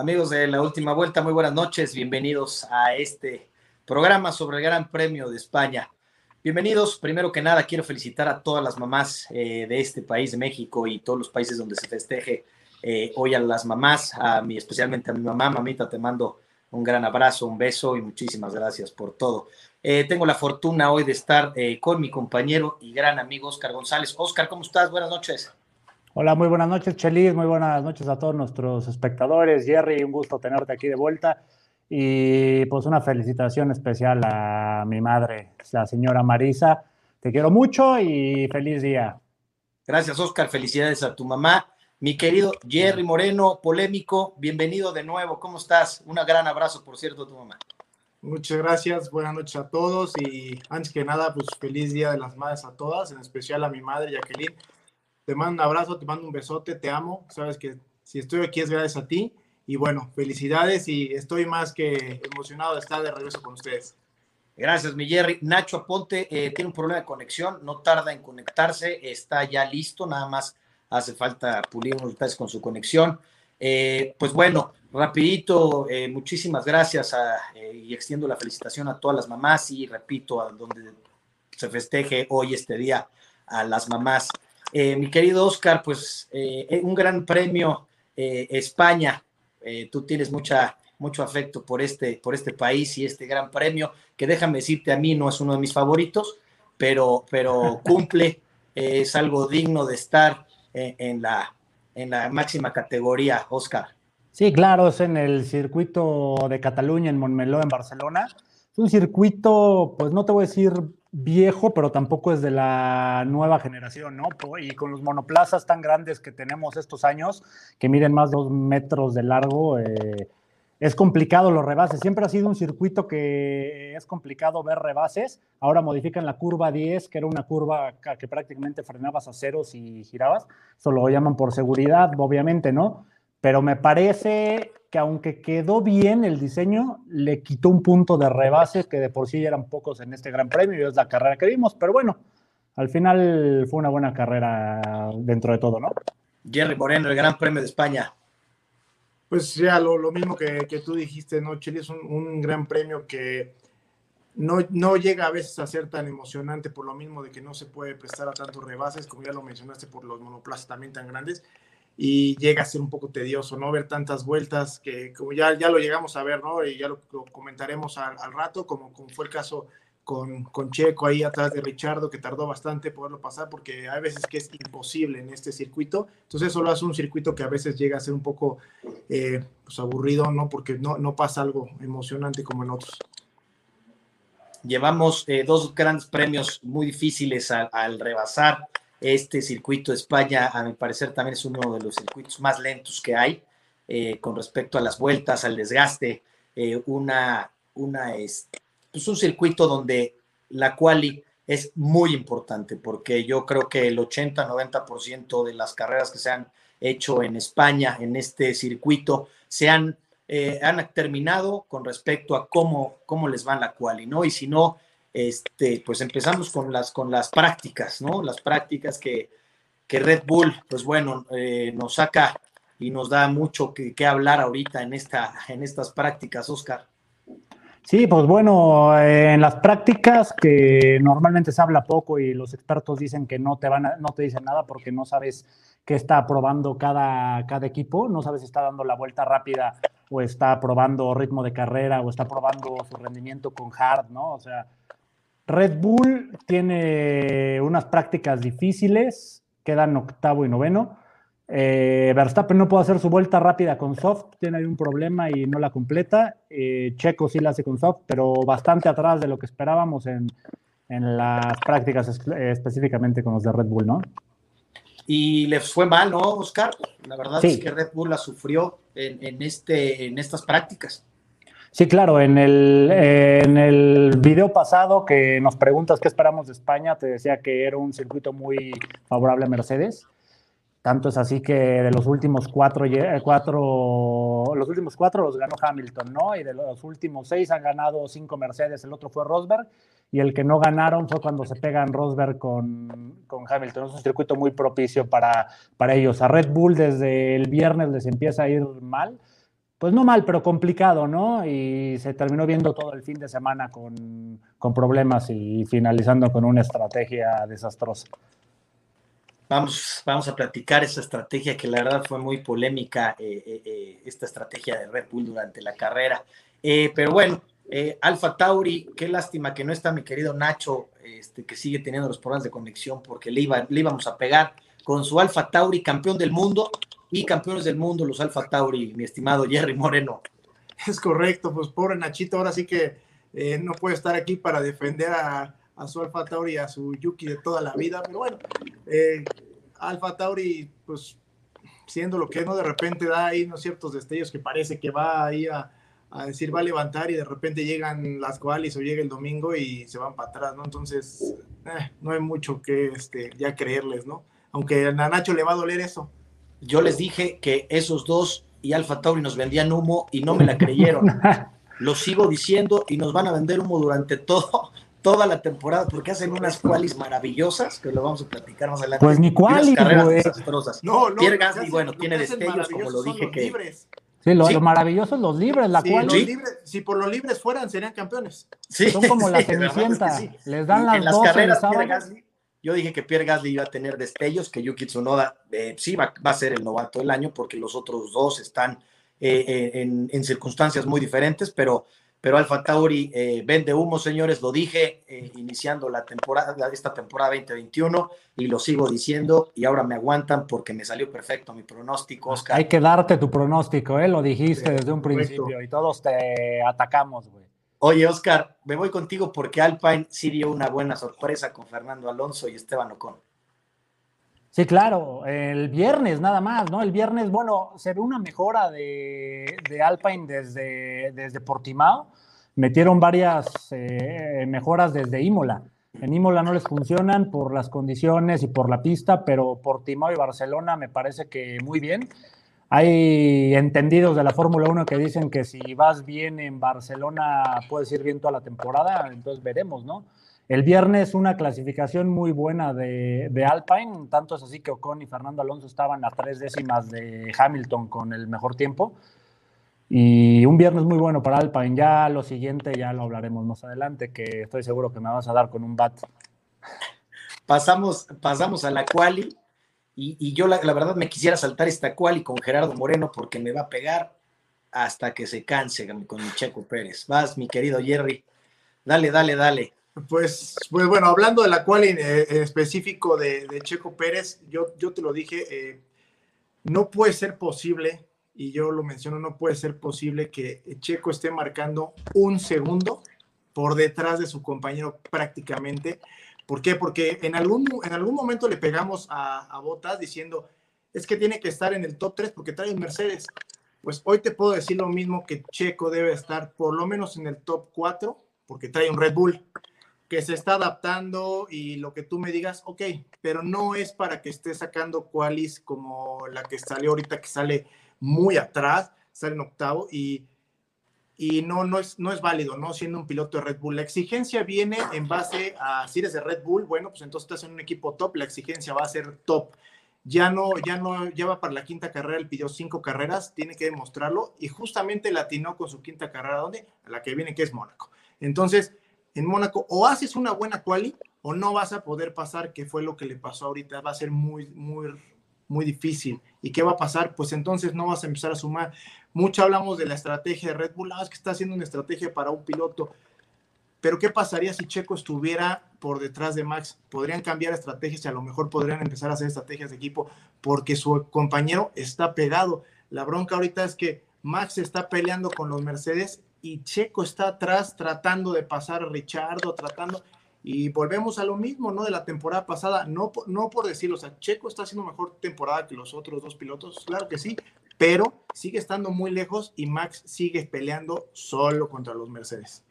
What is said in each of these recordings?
Amigos de la última vuelta, muy buenas noches. Bienvenidos a este programa sobre el Gran Premio de España. Bienvenidos. Primero que nada, quiero felicitar a todas las mamás eh, de este país, México y todos los países donde se festeje eh, hoy a las mamás, a mí, especialmente a mi mamá. Mamita, te mando un gran abrazo, un beso y muchísimas gracias por todo. Eh, tengo la fortuna hoy de estar con mi compañero y gran amigo Oscar González. Oscar, ¿cómo estás? Buenas noches. Hola, muy buenas noches, Chelis. Muy buenas noches a todos nuestros espectadores. Jerry, un gusto tenerte aquí de vuelta. Y pues una felicitación especial a mi madre, la señora Marisa. Te quiero mucho y feliz día. Gracias, Oscar. Felicidades a tu mamá. Mi querido Jerry Moreno, polémico, bienvenido de nuevo. ¿Cómo estás? Un gran abrazo, por cierto, a tu mamá. Muchas gracias, buenas noches a todos y antes que nada, pues feliz Día de las Madres a todas, en especial a mi madre Jacqueline te mando un abrazo, te mando un besote, te amo. Sabes que si estoy aquí es gracias a ti. Y bueno, felicidades y estoy más que emocionado de estar de regreso con ustedes. Gracias, mi Jerry. Nacho Aponte eh, tiene un problema de conexión, no tarda en conectarse, está ya listo, nada más hace falta pulir unos detalles con su conexión. Eh, pues bueno, rapidito, eh, muchísimas gracias y extiendo la felicitación a todas las mamás y repito, a donde se festeje hoy este día a las mamás. Eh, mi querido Oscar, pues eh, eh, un gran premio España. tú tienes mucha, mucho afecto por este, por este país y este gran premio, que déjame decirte, a mí no es uno de mis favoritos, pero, pero cumple, es algo digno de estar en, la, en la máxima categoría, Oscar. Sí, claro, es en el circuito de Cataluña, en Montmeló, en Barcelona. Es un circuito, pues no te voy a decir viejo, pero tampoco es de la nueva generación, ¿no? Y con los monoplazas tan grandes que tenemos estos años, que miden más de dos metros de largo, eh, es complicado los rebases. Siempre ha sido un circuito que es complicado ver rebases. Ahora modifican la curva 10, que era una curva que prácticamente frenabas a ceros y girabas. Eso lo llaman por seguridad, obviamente, ¿no? Pero me parece que aunque quedó bien el diseño, le quitó un punto de rebase que de por sí eran pocos en este Gran Premio y es la carrera que vimos, pero bueno, al final fue una buena carrera dentro de todo, ¿no? Jerry Moreno, el Gran Premio de España. Pues ya lo, mismo que, tú dijiste, ¿no, Chile? Es un, gran premio que no, no, llega a veces a ser tan emocionante por lo mismo de que no se puede prestar a tantos rebases, como ya lo mencionaste, por los monoplazas también tan grandes y llega a ser un poco tedioso, ¿no? Ver tantas vueltas que como ya, ya lo llegamos a ver, ¿no? Y ya lo, comentaremos al, rato, como, como fue el caso con, con, Checo ahí atrás de Richardo, que tardó bastante poderlo pasar, porque hay veces que es imposible en este circuito. Entonces eso lo hace un circuito que a veces llega a ser un poco eh, pues aburrido, ¿no? Porque no, no pasa algo emocionante como en otros. Llevamos eh, dos grandes premios muy difíciles al rebasar este circuito de España, a mi parecer, también es uno de los circuitos más lentos que hay eh, con respecto a las vueltas, al desgaste. Eh, una, una es pues un circuito donde la quali es muy importante porque yo creo que el 80-90% de las carreras que se han hecho en España en este circuito se han, eh, han terminado con respecto a cómo, cómo les va la quali, ¿no? Y si no, este, pues empezamos con las, con las prácticas, ¿no? Las prácticas que, Red Bull, pues bueno, eh, nos saca y nos da mucho que, hablar ahorita en, esta, en estas prácticas, Oscar. Sí, pues bueno, en las prácticas que normalmente se habla poco y los expertos dicen que no te van no te dicen nada porque no sabes qué está probando cada, cada equipo, no sabes si está dando la vuelta rápida o está probando ritmo de carrera o está probando su rendimiento con hard, ¿no? O sea, Red Bull tiene unas prácticas difíciles, quedan octavo y noveno. Eh, Verstappen no puede hacer su vuelta rápida con soft, tiene ahí un problema y no la completa. Eh, Checo sí la hace con soft, pero bastante atrás de lo que esperábamos en, las prácticas específicamente con los de Red Bull, ¿no? Y les fue mal, ¿no, Oscar? La verdad es que Red Bull la sufrió en, este, en estas prácticas. Sí, claro, en el, en el video pasado que nos preguntas qué esperamos de España, te decía que era un circuito muy favorable a Mercedes. Tanto es así que de los últimos cuatro, cuatro, los últimos cuatro los ganó Hamilton, ¿no? Y de los últimos seis han ganado cinco Mercedes, el otro fue Rosberg, y el que no ganaron fue cuando se pegan Rosberg con, con Hamilton. Es un circuito muy propicio para, para ellos. A Red Bull desde el viernes les empieza a ir mal pues no mal, pero complicado, ¿no? Y se terminó viendo todo el fin de semana con, problemas y finalizando con una estrategia desastrosa. Vamos, vamos a platicar esa estrategia que la verdad fue muy polémica, eh, eh, eh, esta estrategia de Red Bull durante la carrera. pero bueno, Alfa Tauri, qué lástima que no está mi querido Nacho, este, que sigue teniendo los problemas de conexión porque le, iba, le íbamos a pegar con su Alfa Tauri, campeón del mundo, y campeones del mundo, los Alfa Tauri, mi estimado Jerry Moreno. Es correcto, pues pobre Nachito, ahora sí que eh, no puede estar aquí para defender a, su Alfa Tauri, a su Yuki de toda la vida, pero bueno, eh, Alfa Tauri, pues siendo lo que no, de repente da ahí unos ciertos destellos que parece que va ahí a, decir va a levantar y de repente llegan las cuales o llega el domingo y se van para atrás, ¿no? Entonces, eh, no hay mucho que este, ya creerles, ¿no? Aunque a Nacho le va a doler eso. Yo les dije que esos dos y Alfa Tauri nos vendían humo y no me la creyeron. Lo sigo diciendo y nos van a vender humo durante todo, toda la temporada porque hacen unas qualis maravillosas que lo vamos a platicar más adelante. Pues ni qualis, güey. No, no, Pierre Gasly, bueno, tiene destellos como lo dije que... Sí, lo, maravilloso es los libres, la cual. si por los libres fueran, serían campeones. Son como la cenicienta. Les dan las, dos carreras, yo dije que Pierre Gasly iba a tener destellos, que Yuki Tsunoda eh, sí va, a ser el novato del año, porque los otros dos están eh, eh, en, circunstancias muy diferentes, pero, pero Alfa Tauri vende humo, señores, lo dije iniciando la temporada, esta temporada 2021, y lo sigo diciendo, y ahora me aguantan porque me salió perfecto mi pronóstico, Oscar. Hay que darte tu pronóstico, ¿eh? lo dijiste desde un principio, y todos te atacamos, güey. Oye, Oscar, me voy contigo porque Alpine sí dio una buena sorpresa con Fernando Alonso y Esteban Ocon. Sí, claro, el viernes nada más, ¿no? El viernes, bueno, se ve una mejora de, Alpine desde, desde Portimao. Metieron varias eh, mejoras desde Imola. En Imola no les funcionan por las condiciones y por la pista, pero Portimao y Barcelona me parece que muy bien. Hay entendidos de la Fórmula 1 que dicen que si vas bien en Barcelona puedes ir bien toda la temporada, entonces veremos, ¿no? El viernes una clasificación muy buena de, Alpine, tanto es así que Ocon y Fernando Alonso estaban a tres décimas de Hamilton con el mejor tiempo. Y un viernes muy bueno para Alpine. Ya lo siguiente ya lo hablaremos más adelante, que estoy seguro que me vas a dar con un bat. Pasamos, pasamos a la quali y, yo la, verdad me quisiera saltar esta cual y con Gerardo Moreno porque me va a pegar hasta que se canse con mi Checo Pérez. Vas, mi querido Jerry. Dale, dale, dale. Pues, pues bueno, hablando de la cual en, específico de, Checo Pérez, yo, yo te lo dije, eh, no puede ser posible, y yo lo menciono, no puede ser posible que Checo esté marcando un segundo por detrás de su compañero prácticamente. ¿Por qué? Porque en algún, en algún momento le pegamos a, Botas diciendo, es que tiene que estar en el top 3 porque trae un Mercedes. Pues hoy te puedo decir lo mismo que Checo debe estar por lo menos en el top 4 porque trae un Red Bull que se está adaptando y lo que tú me digas, ok, pero no es para que esté sacando qualis como la que salió ahorita, que sale muy atrás, sale en octavo y y no, no, es, no es válido, ¿no? Siendo un piloto de Red Bull. La exigencia viene en base a, si eres de Red Bull, bueno, pues entonces estás en un equipo top, la exigencia va a ser top. Ya no, ya no, ya va para la quinta carrera, él pidió cinco carreras, tiene que demostrarlo y justamente latinó con su quinta carrera, ¿dónde? A la que viene, que es Mónaco. Entonces, en Mónaco, o haces una buena quali o no vas a poder pasar, que fue lo que le pasó ahorita, va a ser muy, muy, muy difícil. ¿Y qué va a pasar? Pues entonces no vas a empezar a sumar. Mucho hablamos de la estrategia de Red Bull, ah, que está haciendo una estrategia para un piloto. Pero ¿qué pasaría si Checo estuviera por detrás de Max? Podrían cambiar estrategias y a lo mejor podrían empezar a hacer estrategias de equipo porque su compañero está pegado. La bronca ahorita es que Max está peleando con los Mercedes y Checo está atrás tratando de pasar a Richardo, tratando y volvemos a lo mismo, ¿no? De la temporada pasada, no, no por decirlo, o sea, Checo está haciendo mejor temporada que los otros dos pilotos, claro que sí, pero sigue estando muy lejos y Max sigue peleando solo contra los Mercedes.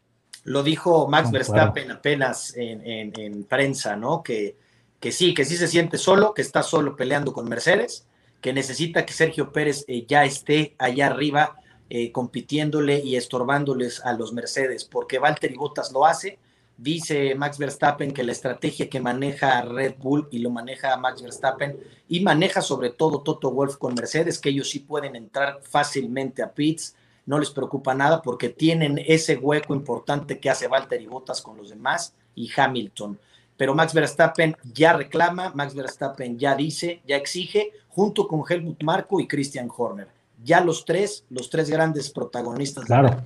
Lo dijo Max Verstappen apenas en, prensa, ¿no? Que, que sí, que sí se siente solo, que está solo peleando con Mercedes, que necesita que Sergio Pérez eh, ya esté allá arriba eh, compitiéndole y estorbándoles a los Mercedes, porque Valtteri Bottas lo hace, Dice Max Verstappen que la estrategia que maneja Red Bull y lo maneja Max Verstappen y maneja sobre todo Toto Wolf con Mercedes, que ellos sí pueden entrar fácilmente a pits, no les preocupa nada porque tienen ese hueco importante que hace Valtteri Bottas con los demás y Hamilton. Pero Max Verstappen ya reclama, Max Verstappen ya dice, ya exige, junto con Helmut Marko y Christian Horner. Ya los tres, los tres grandes protagonistas claro.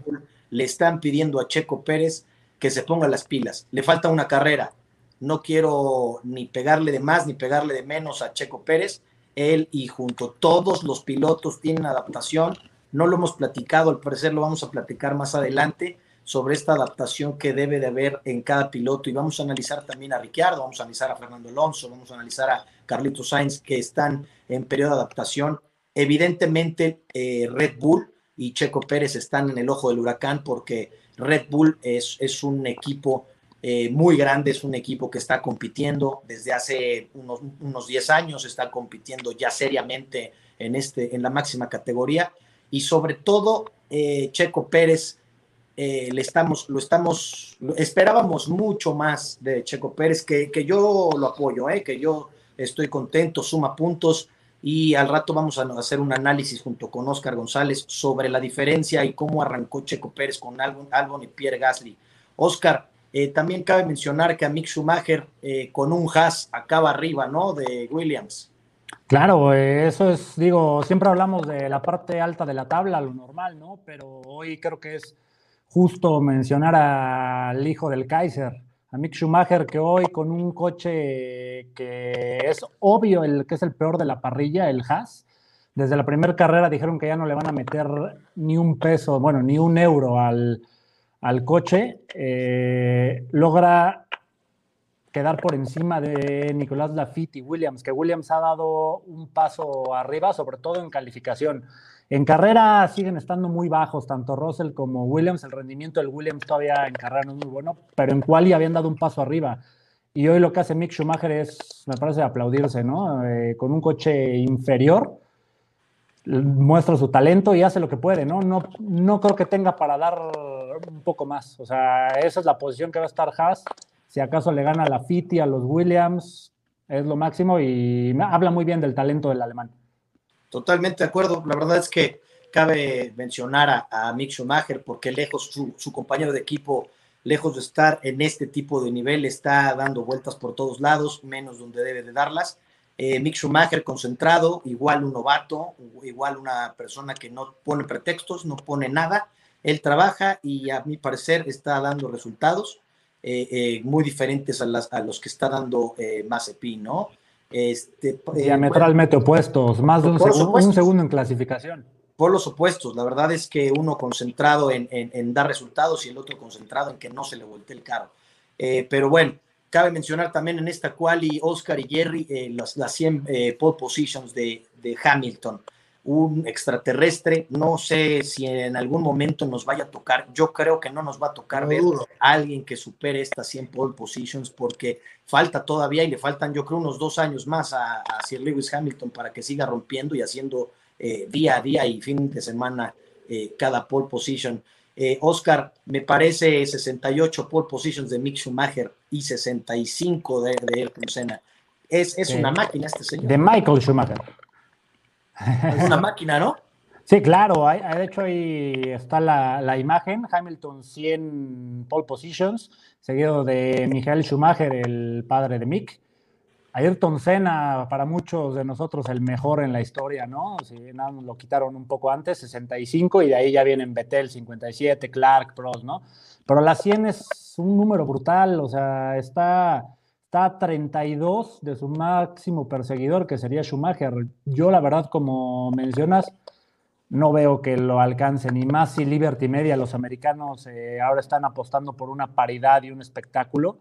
le están pidiendo a Checo Pérez que se ponga las pilas. Le falta una carrera. No quiero ni pegarle de más ni pegarle de menos a Checo Pérez. Él y junto todos los pilotos tienen adaptación no lo hemos platicado, al parecer lo vamos a platicar más adelante sobre esta adaptación que debe de haber en cada piloto y vamos a analizar también a Ricciardo, vamos a analizar a Fernando Alonso, vamos a analizar a Carlitos Sainz que están en periodo de adaptación. Evidentemente eh, Red Bull y Checo Pérez están en el ojo del huracán porque Red Bull es, es un equipo eh, muy grande, es un equipo que está compitiendo desde hace unos, unos 10 años, está compitiendo ya seriamente en, este, en la máxima categoría. Y sobre todo eh, Checo Pérez, eh, le estamos, lo estamos, esperábamos mucho más de Checo Pérez, que, que yo lo apoyo, eh, que yo estoy contento, suma puntos y al rato vamos a hacer un análisis junto con Oscar González sobre la diferencia y cómo arrancó Checo Pérez con Albon, Albon y Pierre Gasly. Oscar, también cabe mencionar que a Mick Schumacher con un Haas acaba arriba, ¿no? De Williams. Claro, eso es, digo, siempre hablamos de la parte alta de la tabla, lo normal, ¿no? Pero hoy creo que es justo mencionar al hijo del Kaiser, a Mick Schumacher, que hoy con un coche que es obvio el que es el peor de la parrilla, el Haas, desde la primera carrera dijeron que ya no le van a meter ni un peso, bueno, ni un euro al, coche, eh, logra quedar por encima de Nicolás Lafitte y Williams, que Williams ha dado un paso arriba, sobre todo en calificación. En carrera siguen estando muy bajos, tanto Russell como Williams. El rendimiento del Williams todavía en carrera no es muy bueno, pero en quali habían dado un paso arriba. Y hoy lo que hace Mick Schumacher es, me parece, aplaudirse, ¿no? Eh, con un coche inferior, muestra su talento y hace lo que puede, ¿no? No, no creo que tenga para dar un poco más. O sea, esa es la posición que va a estar Haas si acaso le gana a la Fiti, a los Williams, es lo máximo y habla muy bien del talento del alemán. Totalmente de acuerdo. La verdad es que cabe mencionar a, Mick Schumacher porque lejos su, compañero de equipo, lejos de estar en este tipo de nivel, está dando vueltas por todos lados, menos donde debe de darlas. Eh, Mick Schumacher concentrado, igual un novato, igual una persona que no pone pretextos, no pone nada. Él trabaja y a mi parecer está dando resultados. Eh, eh, muy diferentes a, a, los que está dando eh, Mazepin, ¿no? Este, Diametralmente opuestos, más de un, un, segundo en clasificación. Por los opuestos, la verdad es que uno concentrado en, en, dar resultados y el otro concentrado en que no se le voltee el carro. pero bueno, cabe mencionar también en esta quali Oscar y Jerry las, las 100 pole positions de, de Hamilton un extraterrestre. No sé si en algún momento nos vaya a tocar. Yo creo que no nos va a tocar ver a alguien que supere estas 100 pole positions porque falta todavía y le faltan yo creo unos dos años más a, Sir Lewis Hamilton para que siga rompiendo y haciendo eh, día a día y fin de semana eh, cada pole position. Eh, Oscar, me parece 68 pole positions de Mick Schumacher y 65 de, de Ayrton Senna. Es, es una máquina este señor. De Michael Schumacher. Es una máquina, ¿no? Sí, claro. de hecho, ahí está la, imagen. Hamilton 100 pole positions, seguido de Michael Schumacher, el padre de Mick. Ayrton Senna, para muchos de nosotros, el mejor en la historia, ¿no? Si nada, lo quitaron un poco antes, 65, y de ahí ya vienen Vettel, 57, Clark, Prost, ¿no? Pero la 100 es un número brutal, o sea, está está a 32 de su máximo perseguidor, que sería Schumacher. Yo, la verdad, como mencionas, no veo que lo alcance, ni más si Liberty Media, los americanos eh, ahora están apostando por una paridad y un espectáculo,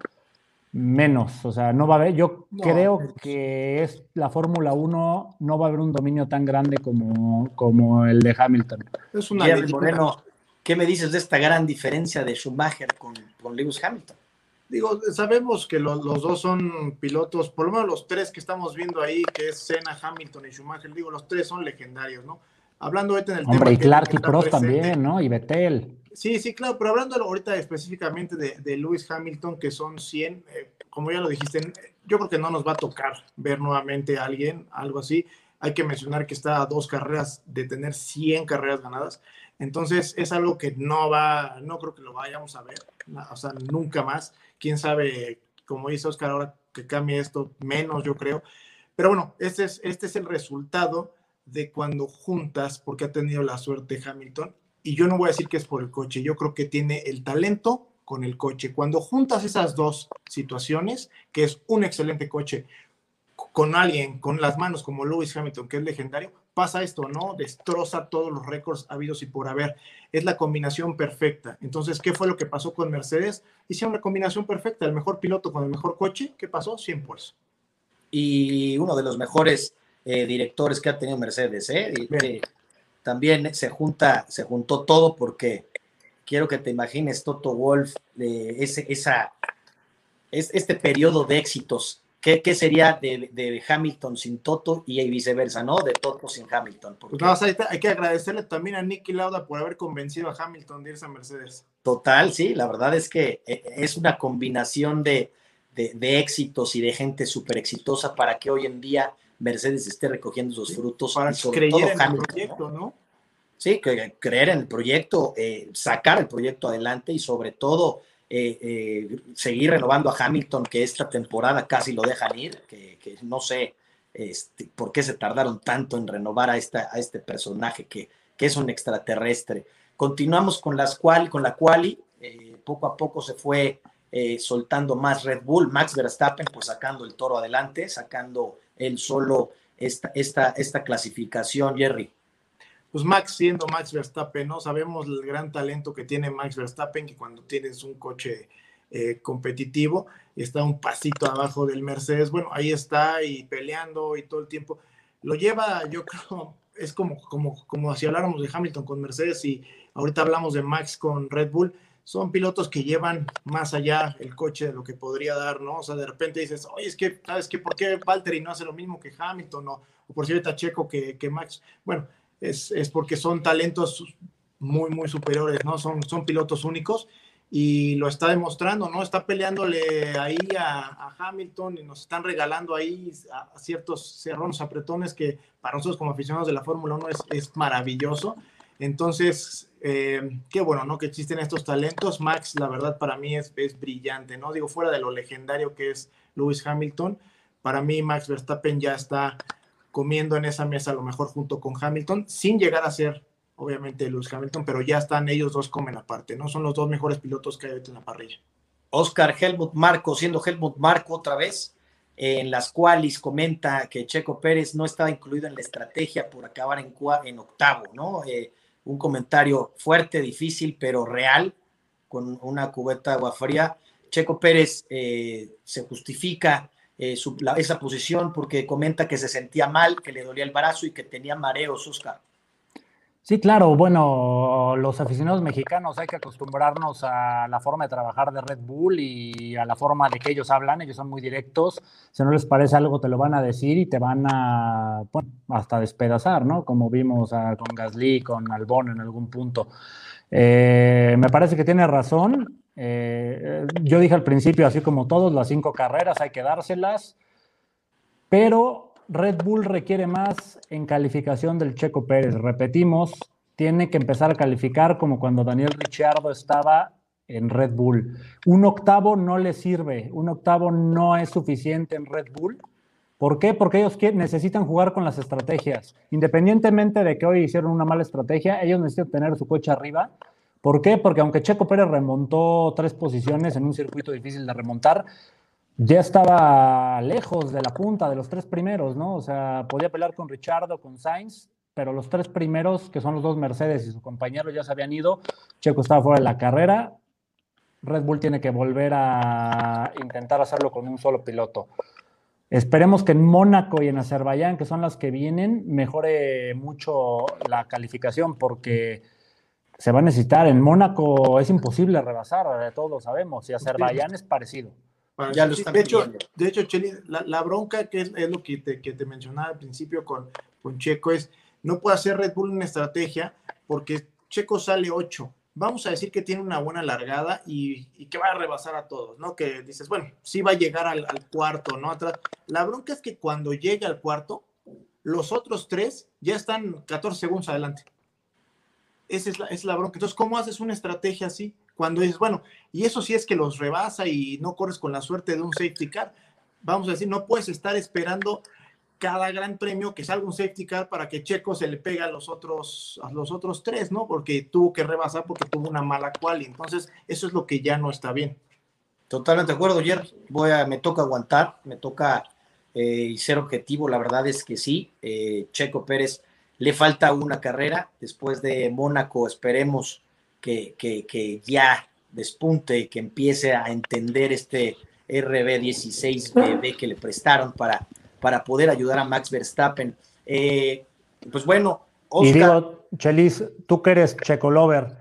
menos. O sea, no va a haber, yo creo que es la Fórmula 1, no va a haber un dominio tan grande como, como el de Hamilton. Es una Moreno, ¿qué me dices de esta gran diferencia de Schumacher con, con Lewis Hamilton? Digo, sabemos que los, dos son pilotos, por lo menos los tres que estamos viendo ahí, que es Senna, Hamilton y Schumacher, digo, los tres son legendarios, ¿no? Hablando ahorita en el tema. Hombre, y Clark y Prost también, ¿no? Y Vettel. Sí, sí, claro, pero hablando ahorita específicamente de, de Lewis Hamilton, que son 100, eh, como ya lo dijiste, yo creo que no nos va a tocar ver nuevamente a alguien, algo así. Hay que mencionar que está a dos carreras de tener 100 carreras ganadas. Entonces es algo que no va, no creo que lo vayamos a ver, o sea, nunca más. Quién sabe, como dice Oscar, ahora que cambie esto, menos yo creo. Pero bueno, este es, este es el resultado de cuando juntas, porque ha tenido la suerte Hamilton, y yo no voy a decir que es por el coche, yo creo que tiene el talento con el coche. Cuando juntas esas dos situaciones, que es un excelente coche, con alguien con las manos como Lewis Hamilton, que es legendario, pasa esto, ¿no? Destroza todos los récords habidos y por haber. Es la combinación perfecta. Entonces, ¿qué fue lo que pasó con Mercedes? Hicieron la combinación perfecta, el mejor piloto con el mejor coche. ¿Qué pasó? 100 pues. Y uno de los mejores eh, directores que ha tenido Mercedes, ¿eh? también se junta, se juntó todo porque quiero que te imagines, Toto Wolf, eh, ese, esa, es, este periodo de éxitos ¿Qué, sería de, Hamilton sin Toto y viceversa, ¿no? De Toto sin Hamilton. Pues no, hay, que agradecerle también a Nicky Lauda por haber convencido a Hamilton de irse a Mercedes. Total, sí, la verdad es que eh, es una combinación de, éxitos y de gente súper exitosa para que hoy en día Mercedes esté recogiendo sus frutos. Para creer en el proyecto, ¿no? Sí, creer en el proyecto, eh, sacar el proyecto adelante y sobre todo eh, eh, seguir renovando a Hamilton, que esta temporada casi lo dejan ir, que, no sé este, por qué se tardaron tanto en renovar a, esta, a este personaje que, que es un extraterrestre. Continuamos con, las cual, con la quali, eh, poco a poco se fue soltando más Red Bull, Max Verstappen pues sacando el toro adelante, sacando él solo esta, esta, esta clasificación, Jerry pues Max siendo Max Verstappen, ¿no? Sabemos el gran talento que tiene Max Verstappen, que cuando tienes un coche eh, competitivo, está un pasito abajo del Mercedes, bueno, ahí está y peleando y todo el tiempo. Lo lleva, yo creo, es como, como, como si habláramos de Hamilton con Mercedes y ahorita hablamos de Max con Red Bull, son pilotos que llevan más allá el coche de lo que podría dar, ¿no? O sea, de repente dices, oye, es que, ¿sabes qué? ¿Por qué Valtteri no hace lo mismo que Hamilton? O, o por cierto, Checo que, que Max. Bueno, es, porque son talentos muy, muy superiores, ¿no? Son, son pilotos únicos y lo está demostrando, ¿no? Está peleándole ahí a, Hamilton y nos están regalando ahí a, ciertos cerrones apretones que para nosotros como aficionados de la Fórmula 1 es, es, maravilloso. Entonces, eh, qué bueno, ¿no? Que existen estos talentos. Max, la verdad, para mí es, es brillante, ¿no? Digo, fuera de lo legendario que es Lewis Hamilton, para mí Max Verstappen ya está comiendo en esa mesa a lo mejor junto con Hamilton, sin llegar a ser obviamente Lewis Hamilton, pero ya están ellos dos comen aparte, ¿no? Son los dos mejores pilotos que hay en la parrilla. Oscar Helmut Marco, siendo Helmut Marco otra vez, en las cuales comenta que Checo Pérez no estaba incluido en la estrategia por acabar en, en octavo, ¿no? Eh, un comentario fuerte, difícil, pero real, con una cubeta de agua fría. Checo Pérez eh, se justifica eh, esa posición porque comenta que se sentía mal, que le dolía el brazo y que tenía mareos, Oscar. Sí, claro, bueno, los aficionados mexicanos hay que acostumbrarnos a la forma de trabajar de Red Bull y a la forma de que ellos hablan, ellos son muy directos, si no les parece algo te lo van a decir y te van a, hasta despedazar, ¿no? Como vimos con Gasly, con Albon en algún punto. Eh, me parece que tiene razón, eh, yo dije al principio, así como todos, las cinco carreras hay que dárselas, pero Red Bull requiere más en calificación del Checo Pérez. Repetimos, tiene que empezar a calificar como cuando Daniel Ricciardo estaba en Red Bull. Un octavo no le sirve, un octavo no es suficiente en Red Bull. ¿Por qué? Porque ellos necesitan jugar con las estrategias. Independientemente de que hoy hicieron una mala estrategia, ellos necesitan tener su coche arriba ¿Por qué? Porque aunque Checo Pérez remontó tres posiciones en un circuito difícil de remontar, ya estaba lejos de la punta de los tres primeros, ¿no? O sea, podía pelear con Richardo, con Sainz, pero los tres primeros, que son los dos Mercedes y su compañero, ya se habían ido. Checo estaba fuera de la carrera. Red Bull tiene que volver a intentar hacerlo con un solo piloto. Esperemos que en Mónaco y en Azerbaiyán, que son las que vienen, mejore mucho la calificación, porque se va a necesitar. En Mónaco es imposible rebasar, todos lo sabemos, y Azerbaiyán es parecido. Ya lo de, hecho, de hecho, Cheli, la, bronca que es, lo que te, que te, mencionaba al principio con, con Checo es, no puede hacer Red Bull una estrategia porque Checo sale 8. Vamos a decir que tiene una buena largada y, y, que va a rebasar a todos, ¿no? Que dices, bueno, sí va a llegar al, al cuarto, ¿no? Atrás. La bronca es que cuando llegue al cuarto, los otros tres ya están 14 segundos adelante. Esa es la, bronca. Entonces, ¿cómo haces una estrategia así? Cuando dices, bueno, y eso sí es que los rebasa y no corres con la suerte de un safety car. Vamos a decir, no puedes estar esperando cada gran premio que salga un safety car para que Checo se le pegue a los otros, a los otros tres, ¿no? Porque tuvo que rebasar porque tuvo una mala quali. Entonces, eso es lo que ya no está bien. Totalmente de acuerdo, Jer. Voy a, me toca aguantar, me toca eh, ser objetivo. La verdad es que sí. Eh, Checo Pérez le falta una carrera. Después de Mónaco, esperemos que, que, que ya despunte, que empiece a entender este RB16BB que le prestaron para para poder ayudar a Max Verstappen. Eh, pues bueno, Oscar. Y digo, Chelis, tú que eres Checo Lover,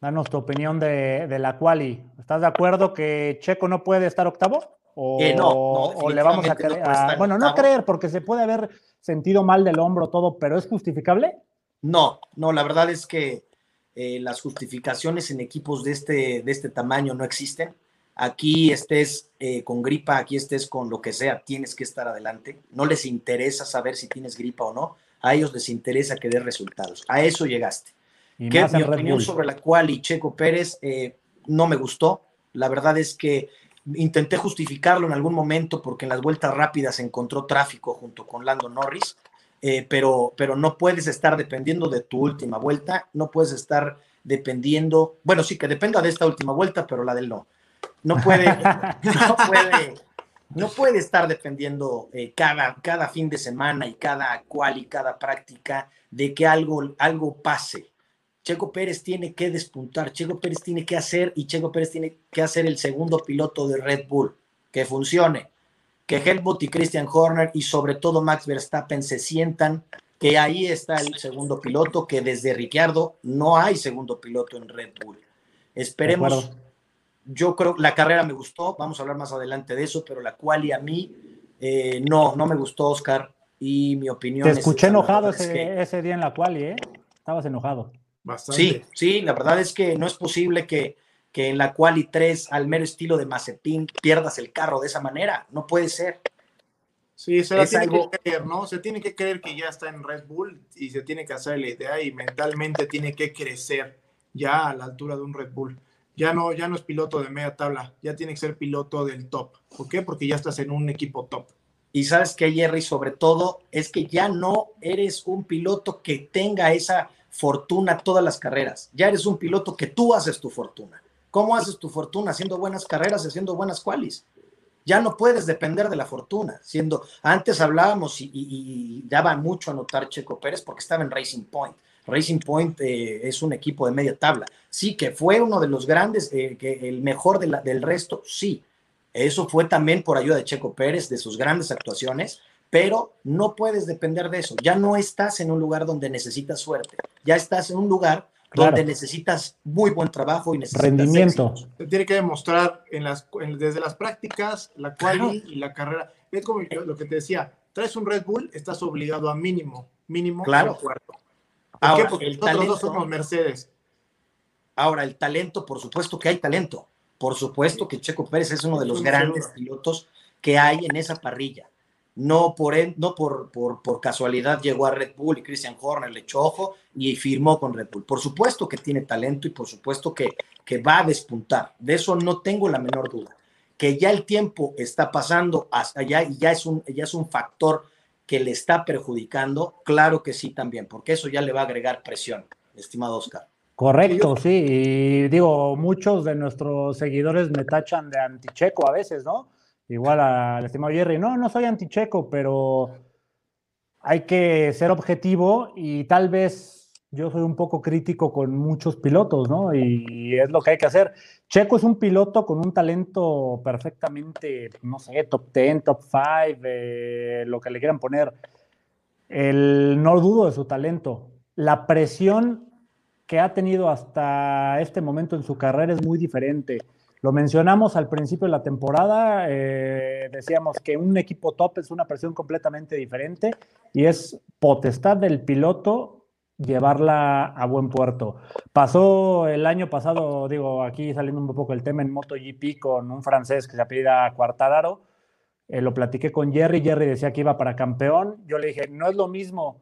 danos tu opinión de, la quali. ¿Estás de acuerdo que Checo no puede estar octavo? ¿O, eh, no, o le vamos a creer? bueno, no creer, porque se puede haber sentido mal del hombro todo, pero ¿es justificable? No, no, la verdad es que eh, las justificaciones en equipos de este, de este tamaño no existen aquí estés eh, con gripa, aquí estés con lo que sea, tienes que estar adelante. No les interesa saber si tienes gripa o no, a ellos les interesa que dé resultados. A eso llegaste. ¿Qué mi opinión sobre la cual y Checo Pérez eh, no me gustó? La verdad es que intenté justificarlo en algún momento porque en las vueltas rápidas encontró tráfico junto con Lando Norris, eh, pero, pero no puedes estar dependiendo de tu última vuelta, no puedes estar dependiendo, bueno, sí que dependa de esta última vuelta, pero la del no. No puede, no puede, no puede estar dependiendo eh, cada, cada fin de semana y cada cual y cada práctica de que algo, algo pase. Checo Pérez tiene que despuntar, Checo Pérez tiene que hacer y Checo Pérez tiene que hacer el segundo piloto de Red Bull, que funcione, que Helmut y Christian Horner y sobre todo Max Verstappen se sientan que ahí está el segundo piloto, que desde Ricciardo no hay segundo piloto en Red Bull. Esperemos yo creo la carrera me gustó, vamos a hablar más adelante de eso, pero la cual y a mí eh, no, no me gustó, Oscar, y mi opinión. Te escuché enojado ese, día en la cual, ¿eh? Estabas enojado. Bastante. Sí, sí, la verdad es que no es posible que, que en la y 3, al mero estilo de Mazepin, pierdas el carro de esa manera. No puede ser. Sí, se la tiene que creer, ¿no? Se tiene que creer que ya está en Red Bull y se tiene que hacer la idea y mentalmente tiene que crecer ya a la altura de un Red Bull ya no, ya no es piloto de media tabla, ya tiene que ser piloto del top. ¿Por qué? Porque ya estás en un equipo top. Y sabes que, Jerry, sobre todo, es que ya no eres un piloto que tenga esa fortuna todas las carreras. Ya eres un piloto que tú haces tu fortuna. ¿Cómo haces tu fortuna? Haciendo buenas carreras, haciendo buenas qualis. Ya no puedes depender de la fortuna. Siendo, antes hablábamos y, y daba mucho a notar Checo Pérez porque estaba en Racing Point Racing Point eh, es un equipo de media tabla. Sí, que fue uno de los grandes, eh, que el mejor del resto, sí. Eso fue también por ayuda de Checo Pérez, de sus grandes actuaciones, pero no puedes depender de eso. Ya no estás en un lugar donde necesitas suerte, ya estás en un lugar donde necesitas muy buen trabajo y necesitas rendimiento. Se tiene que demostrar en las, desde las prácticas, la quali y la carrera. Es como lo que te decía, traes un Red Bull, estás obligado a mínimo, mínimo claro. cuarto. Ahora, Porque el talento, somos Mercedes. Ahora, el talento, por supuesto que hay talento. Por supuesto que Checo Pérez es uno de los grandes pilotos que hay en esa parrilla. No por, no por, por, por, casualidad llegó a Red Bull y Christian Horner le echó ojo y firmó con Red Bull. Por supuesto que tiene talento y por supuesto que, que va a despuntar. De eso no tengo la menor duda. Que ya el tiempo está pasando hasta allá y ya es un, ya es un factor que le está perjudicando, claro que sí también, porque eso ya le va a agregar presión, estimado Oscar. Correcto, sí, y digo, muchos de nuestros seguidores me tachan de anticheco a veces, ¿no? Igual al estimado Jerry, no, no soy anticheco, pero hay que ser objetivo y tal vez yo soy un poco crítico con muchos pilotos, ¿no? Y es lo que hay que hacer. Checo es un piloto con un talento perfectamente, no sé, top 10, top 5, eh, lo que le quieran poner. El, no dudo de su talento. La presión que ha tenido hasta este momento en su carrera es muy diferente. Lo mencionamos al principio de la temporada, eh, decíamos que un equipo top es una presión completamente diferente y es potestad del piloto llevarla a buen puerto. Pasó el año pasado, digo, aquí saliendo un poco el tema en MotoGP con un francés que se apellida Cuartararo. eh, lo platiqué con Jerry, Jerry decía que iba para campeón, yo le dije, no es lo mismo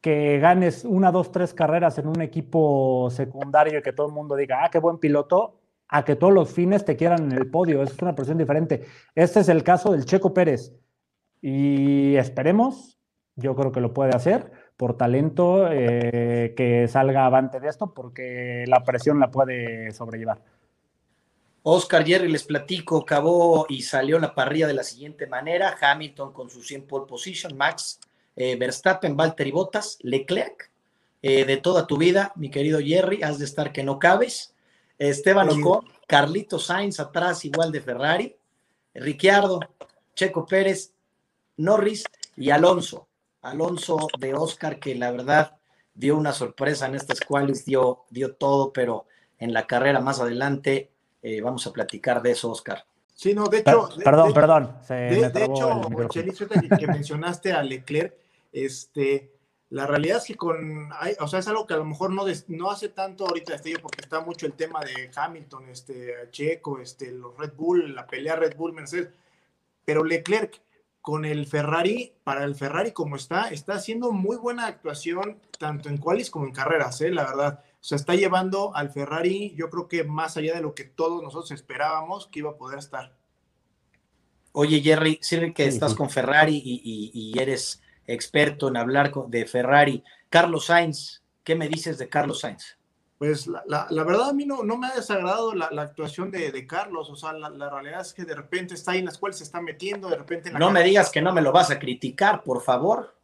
que ganes una, dos, tres carreras en un equipo secundario y que todo el mundo diga, ah, qué buen piloto, a que todos los fines te quieran en el podio. es una presión diferente. Este es el caso del Checo Pérez. Y esperemos, yo creo que lo puede hacer por talento, eh, que salga avante de esto, porque la presión la puede sobrellevar. Oscar Jerry, les platico, acabó y salió la parrilla de la siguiente manera: Hamilton con su 100 pole position, Max eh, Verstappen, Valtteri Bottas, Leclerc, eh, de toda tu vida, mi querido Jerry, has de estar que no cabes. Esteban Ocon, Carlito Sainz atrás, igual de Ferrari, Ricciardo, Checo Pérez, Norris y Alonso. Alonso de Oscar, que la verdad dio una sorpresa en estas cuales dio, dio todo, pero en la carrera más adelante eh, vamos a platicar de eso, Oscar. Sí, no, de hecho. perdón, perdón. de, hecho, que, que mencionaste a Leclerc, este, la realidad es que con, o sea, es algo que a lo mejor no, no hace tanto ahorita este, porque está mucho el tema de Hamilton, este, Checo, este, los Red Bull, la pelea Red Bull Mercedes, pero Leclerc con el Ferrari, para el Ferrari como está, está haciendo muy buena actuación tanto en qualis como en carreras, ¿eh? la verdad. O sea, está llevando al Ferrari, yo creo que más allá de lo que todos nosotros esperábamos que iba a poder estar. Oye, Jerry, sirve que estás con Ferrari y, eres experto en hablar de Ferrari. Carlos Sainz, ¿qué me dices de Carlos Sainz? Pues la, verdad a mí no, no me ha desagradado la, actuación de, Carlos, o sea, la, realidad es que de repente está ahí en las cuales se está metiendo, de repente... no me digas que no me lo vas a criticar, por favor.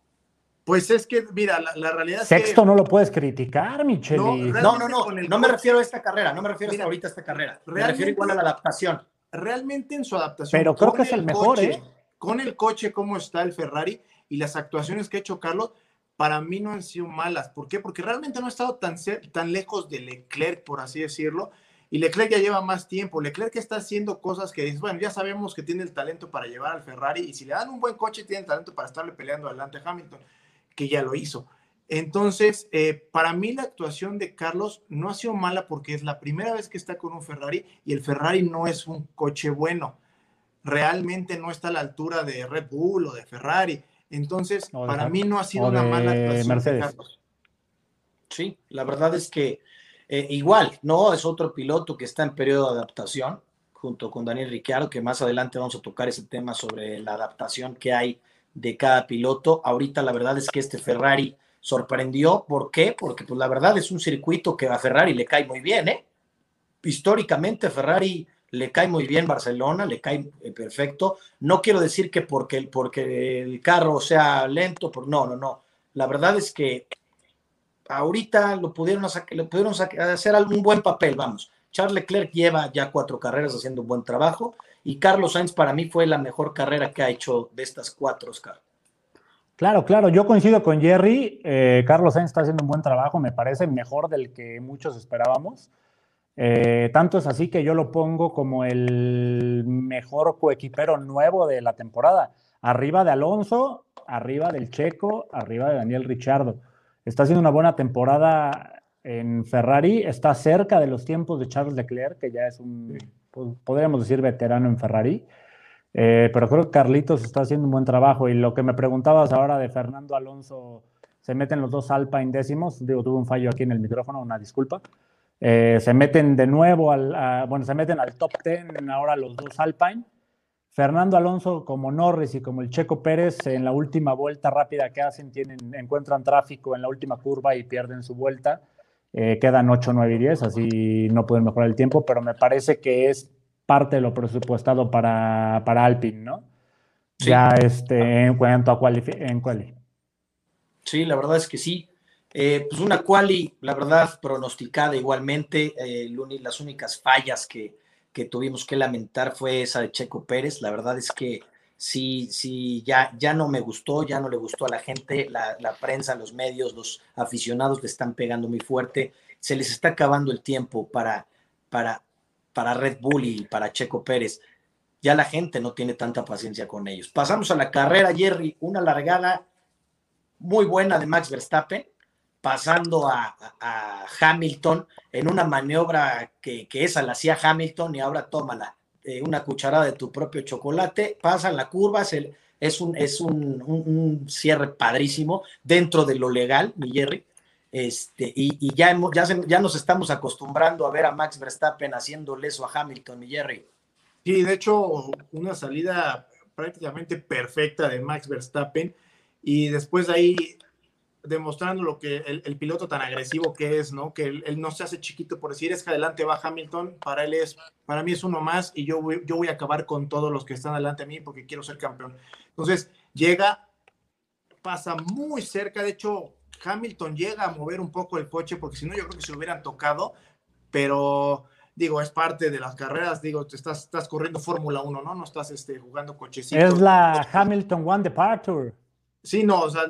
Pues es que, mira, la, realidad es Sexto no lo puedes criticar, Micheli. No, no, no, no, me refiero a esta carrera, no me refiero a ahorita a esta carrera. Me refiero igual a la adaptación. Realmente en su adaptación. Pero creo que es el, mejor, ¿eh? Con el coche, cómo está el Ferrari y las actuaciones que ha hecho Carlos, para mí no han sido malas. ¿Por qué? Porque realmente no ha estado tan, tan lejos de Leclerc, por así decirlo. Y Leclerc ya lleva más tiempo. Leclerc está haciendo cosas que bueno, ya sabemos que tiene el talento para llevar al Ferrari y si le dan un buen coche, tiene el talento para estarle peleando adelante a Hamilton, que ya lo hizo. Entonces, eh, para mí la actuación de Carlos no ha sido mala porque es la primera vez que está con un Ferrari y el Ferrari no es un coche bueno. Realmente no está a la altura de Red Bull o de Ferrari. Entonces, para mí no ha sido una mala actuación. Carlos. Sí, la verdad es que eh, igual, no es otro piloto que está en periodo de adaptación, junto con Daniel Ricciardo, que más adelante vamos a tocar ese tema sobre la adaptación que hay de cada piloto. Ahorita la verdad es que este Ferrari sorprendió. ¿Por qué? Porque pues la verdad es un circuito que a Ferrari le cae muy bien, ¿eh? Históricamente Ferrari le cae muy bien Barcelona, le cae eh, perfecto. No quiero decir que porque, porque el carro sea lento, por, no, no, no. La verdad es que ahorita lo pudieron, pudieron hacer un buen papel, vamos. Charles Leclerc lleva ya cuatro carreras haciendo un buen trabajo y Carlos Sainz para mí fue la mejor carrera que ha hecho de estas cuatro, Oscar. Claro, claro, yo coincido con Jerry. Eh, Carlos Sainz está haciendo un buen trabajo, me parece mejor del que muchos esperábamos. Eh, tanto es así que yo lo pongo como el mejor coequipero nuevo de la temporada. Arriba de Alonso, arriba del Checo, arriba de Daniel Richardo. Está haciendo una buena temporada en Ferrari, está cerca de los tiempos de Charles Leclerc, que ya es un, podríamos decir, veterano en Ferrari. Eh, pero creo que Carlitos está haciendo un buen trabajo. Y lo que me preguntabas ahora de Fernando Alonso, se meten los dos Alpine décimos. Digo, tuve un fallo aquí en el micrófono, una disculpa. Eh, se meten de nuevo al, bueno, se meten al top 10 ahora los dos Alpine. Fernando Alonso como Norris y como el Checo Pérez en la última vuelta rápida que hacen tienen, encuentran tráfico en la última curva y pierden su vuelta. Eh, quedan 8, 9 y 10, así no pueden mejorar el tiempo, pero me parece que es parte de lo presupuestado para, para Alpine, ¿no? Ya este, en cuanto a en quali. Sí, la verdad es que sí. Eh, pues una quali, la verdad, pronosticada igualmente. Eh, las únicas fallas que, que, tuvimos que lamentar fue esa de Checo Pérez. La verdad es que sí, sí, ya, ya no me gustó, ya no le gustó a la gente, la, la prensa, los medios, los aficionados le están pegando muy fuerte. Se les está acabando el tiempo para, para, para Red Bull y para Checo Pérez. Ya la gente no tiene tanta paciencia con ellos. Pasamos a la carrera, Jerry, una largada muy buena de Max Verstappen pasando a, Hamilton en una maniobra que, esa la hacía Hamilton y ahora tómala. eh, una cucharada de tu propio chocolate, pasan la curva, es, un, es un, cierre padrísimo dentro de lo legal, mi Jerry. Este, y, ya, ya, ya nos estamos acostumbrando a ver a Max Verstappen haciéndole eso a Hamilton, mi Jerry. Sí, de hecho, una salida prácticamente perfecta de Max Verstappen y después de ahí demostrando lo que el, piloto tan agresivo que es, ¿no? Que él, no se hace chiquito por decir es que adelante va Hamilton, para él es, para mí es uno más y yo voy, yo voy a acabar con todos los que están adelante a mí porque quiero ser campeón. Entonces llega, pasa muy cerca, de hecho Hamilton llega a mover un poco el coche porque si no yo creo que se hubieran tocado, pero digo, es parte de las carreras, digo, estás, estás corriendo Fórmula 1, ¿no? No estás este, jugando cochecito. Es la Hamilton One Departure. Sí, no, o sea,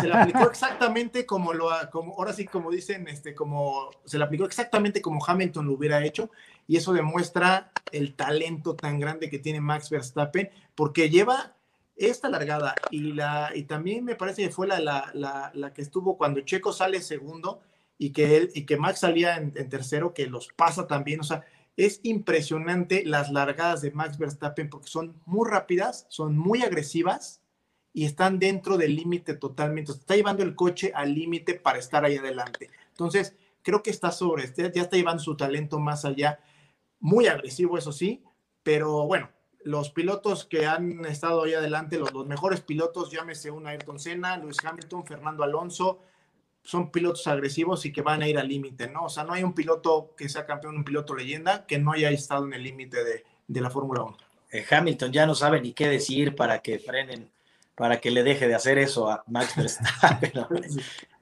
se la aplicó exactamente como lo, como, ahora sí, como dicen, este, como, se la aplicó exactamente como Hamilton lo hubiera hecho, y eso demuestra el talento tan grande que tiene Max Verstappen, porque lleva esta largada, y la, y también me parece que fue la, la, la que estuvo cuando Checo sale segundo, y que él y que Max salía en, tercero, que los pasa también. O sea, es impresionante las largadas de Max Verstappen porque son muy rápidas, son muy agresivas y están dentro del límite totalmente. Está llevando el coche al límite para estar ahí adelante. Entonces, creo que está sobre, este, ya está llevando su talento más allá. Muy agresivo, eso sí, pero bueno, los pilotos que han estado ahí adelante, los, los mejores pilotos, llámese un Ayrton Senna, Luis Hamilton, Fernando Alonso, son pilotos agresivos y que van a ir al límite, ¿no? O sea, no hay un piloto que sea campeón, un piloto leyenda, que no haya estado en el límite de, de, la Fórmula 1. Eh, Hamilton ya no sabe ni qué decir para que frenen, para que le deje de hacer eso a Max Verstappen.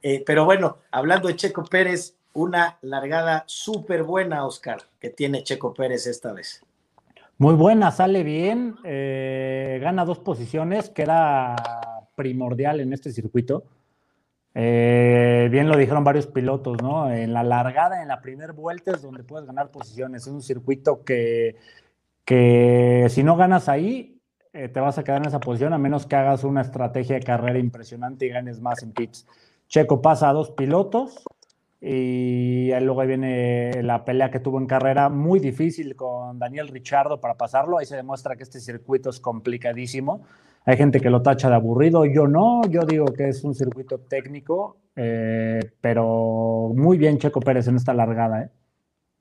eh, pero bueno, hablando de Checo Pérez, una largada súper buena, Oscar, que tiene Checo Pérez esta vez. Muy buena, sale bien, eh, gana dos posiciones, que era primordial en este circuito eh, bien lo dijeron varios pilotos, ¿no? En la largada, en la primera vuelta es donde puedes ganar posiciones. Es un circuito que, que si no ganas ahí, eh, te vas a quedar en esa posición a menos que hagas una estrategia de carrera impresionante y ganes más en pits. Checo pasa a dos pilotos y luego viene la pelea que tuvo en carrera muy difícil con Daniel Richardo para pasarlo. Ahí se demuestra que este circuito es complicadísimo. Hay gente que lo tacha de aburrido, yo no, yo digo que es un circuito técnico, eh, pero muy bien Checo Pérez en esta largada. ¿eh?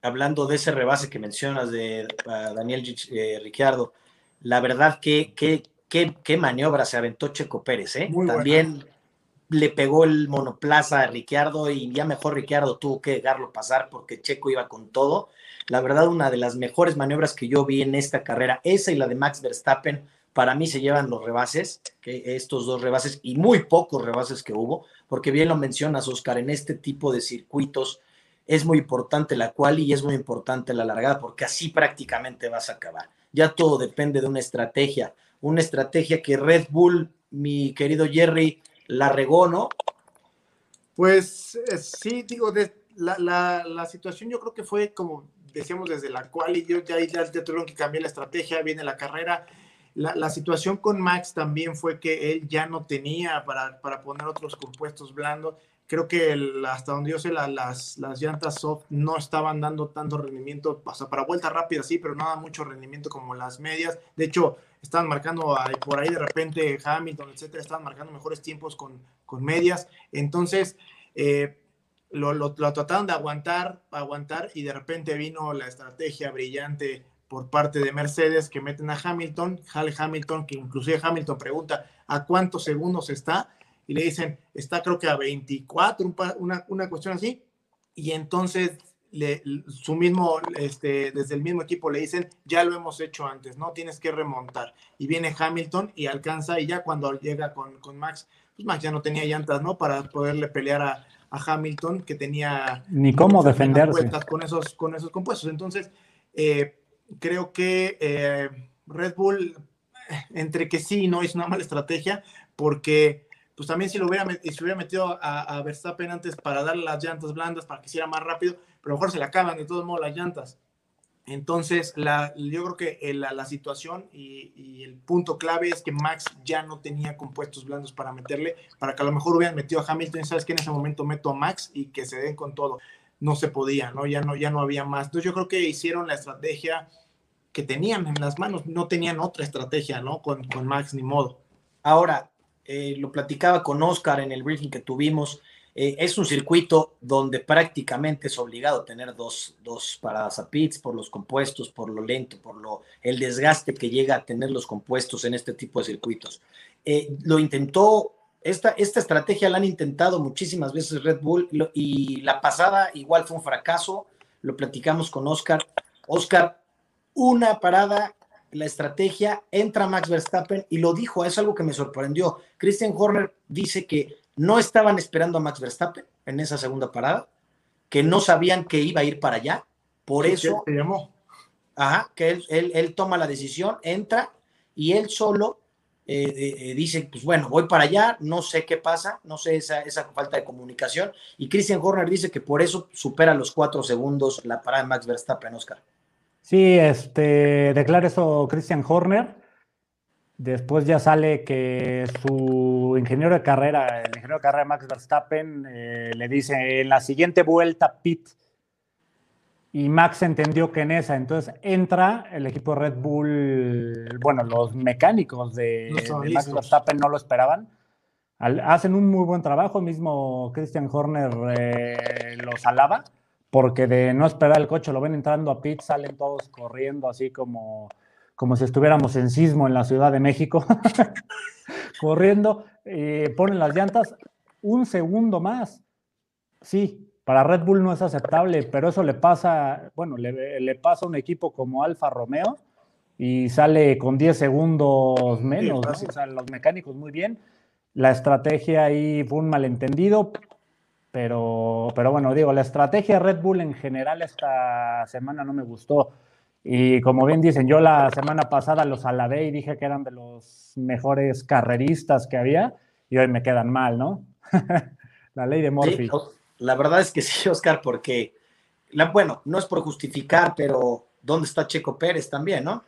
Hablando de ese rebase que mencionas de Daniel eh, Ricciardo, la verdad que qué, qué, maniobra se aventó Checo Pérez, ¿eh? También le pegó el monoplaza a Ricciardo y ya mejor Ricciardo tuvo que dejarlo pasar porque Checo iba con todo. La verdad, una de las mejores maniobras que yo vi en esta carrera, esa y la de Max Verstappen, para mí se llevan los rebases, que estos dos rebases y muy pocos rebases que hubo, porque bien lo mencionas, Oscar, en este tipo de circuitos es muy importante la cual y es muy importante la largada, porque así prácticamente vas a acabar. Ya todo depende de una estrategia, una estrategia que Red Bull, mi querido Jerry, la regó, ¿no? Pues eh, sí, digo, la, la, situación yo creo que fue como decíamos desde la cual y yo ya, ya, tuvieron que cambiar la estrategia, viene la carrera la, situación con Max también fue que él ya no tenía para, para poner otros compuestos blandos. Creo que hasta donde yo sé, las, las llantas soft no estaban dando tanto rendimiento, o sea, para vuelta rápida sí, pero no da mucho rendimiento como las medias. De hecho, estaban marcando por ahí de repente Hamilton, etcétera, estaban marcando mejores tiempos con, con medias. Entonces, eh, lo, lo, lo, trataron de aguantar, aguantar, y de repente vino la estrategia brillante por parte de Mercedes que meten a Hamilton, Hal Hamilton, que inclusive Hamilton pregunta a cuántos segundos está y le dicen, está creo que a 24, una, una cuestión así, y entonces le, su mismo, este, desde el mismo equipo le dicen, ya lo hemos hecho antes, no tienes que remontar. Y viene Hamilton y alcanza, y ya cuando llega con, con Max, pues Max ya no tenía llantas, ¿no? Para poderle pelear a, a Hamilton, que tenía... Ni cómo defenderse. Con esos, con esos compuestos. Entonces, eh, creo que eh, Red Bull, entre que sí y no, es una mala estrategia, porque pues también si lo hubiera, si hubiera metido a, Verstappen antes para darle las llantas blandas para que hiciera más rápido, pero mejor se le acaban de todos modos las llantas. Entonces, la, yo creo que la, situación y, y, el punto clave es que Max ya no tenía compuestos blandos para meterle, para que a lo mejor hubieran metido a Hamilton, sabes que en ese momento meto a Max y que se den con todo no se podía, ¿no? Ya no, ya no había más. Entonces yo creo que hicieron la estrategia que tenían en las manos, no tenían otra estrategia, ¿no? Con, con Max ni modo. Ahora, eh, lo platicaba con Oscar en el briefing que tuvimos, eh, es un circuito donde prácticamente es obligado tener dos, dos paradas a pits por los compuestos, por lo lento, por lo, el desgaste que llega a tener los compuestos en este tipo de circuitos. Eh, lo intentó, esta, esta estrategia la han intentado muchísimas veces Red Bull y la pasada igual fue un fracaso, lo platicamos con Oscar. Oscar, una parada la estrategia, entra Max Verstappen y lo dijo, es algo que me sorprendió. Christian Horner dice que no estaban esperando a Max Verstappen en esa segunda parada, que no sabían que iba a ir para allá, por eso... llamó. Ajá, que él, él, toma la decisión, entra y él solo eh, eh, eh, dice, pues bueno, voy para allá, no sé qué pasa, no sé esa, esa falta de comunicación. Y Christian Horner dice que por eso supera los cuatro segundos la parada de Max Verstappen, Oscar. Sí, este, declara eso Christian Horner. Después ya sale que su ingeniero de carrera, el ingeniero de carrera Max Verstappen, eh, le dice en la siguiente vuelta pit. Y Max entendió que en esa, entonces entra el equipo Red Bull, bueno, los mecánicos de, Max Verstappen no lo esperaban. hacen un muy buen trabajo, mismo Christian Horner eh, los alaba porque de no esperar el coche, lo ven entrando a pit, salen todos corriendo así como, como si estuviéramos en sismo en la Ciudad de México, corriendo, eh, ponen las llantas un segundo más. Sí, para Red Bull no es aceptable, pero eso le pasa, bueno, le, pasa a un equipo como Alfa Romeo y sale con 10 segundos menos, O sea, los mecánicos muy bien. La estrategia ahí fue un malentendido, pero, pero bueno, digo, la estrategia de Red Bull en general esta semana no me gustó. Y como bien dicen, yo la semana pasada los alabé y dije que eran de los mejores carreristas que había y hoy me quedan mal, ¿no? la ley de Murphy. la verdad es que sí, Oscar, porque, la, bueno, no es por justificar, pero ¿dónde está Checo Pérez también, no?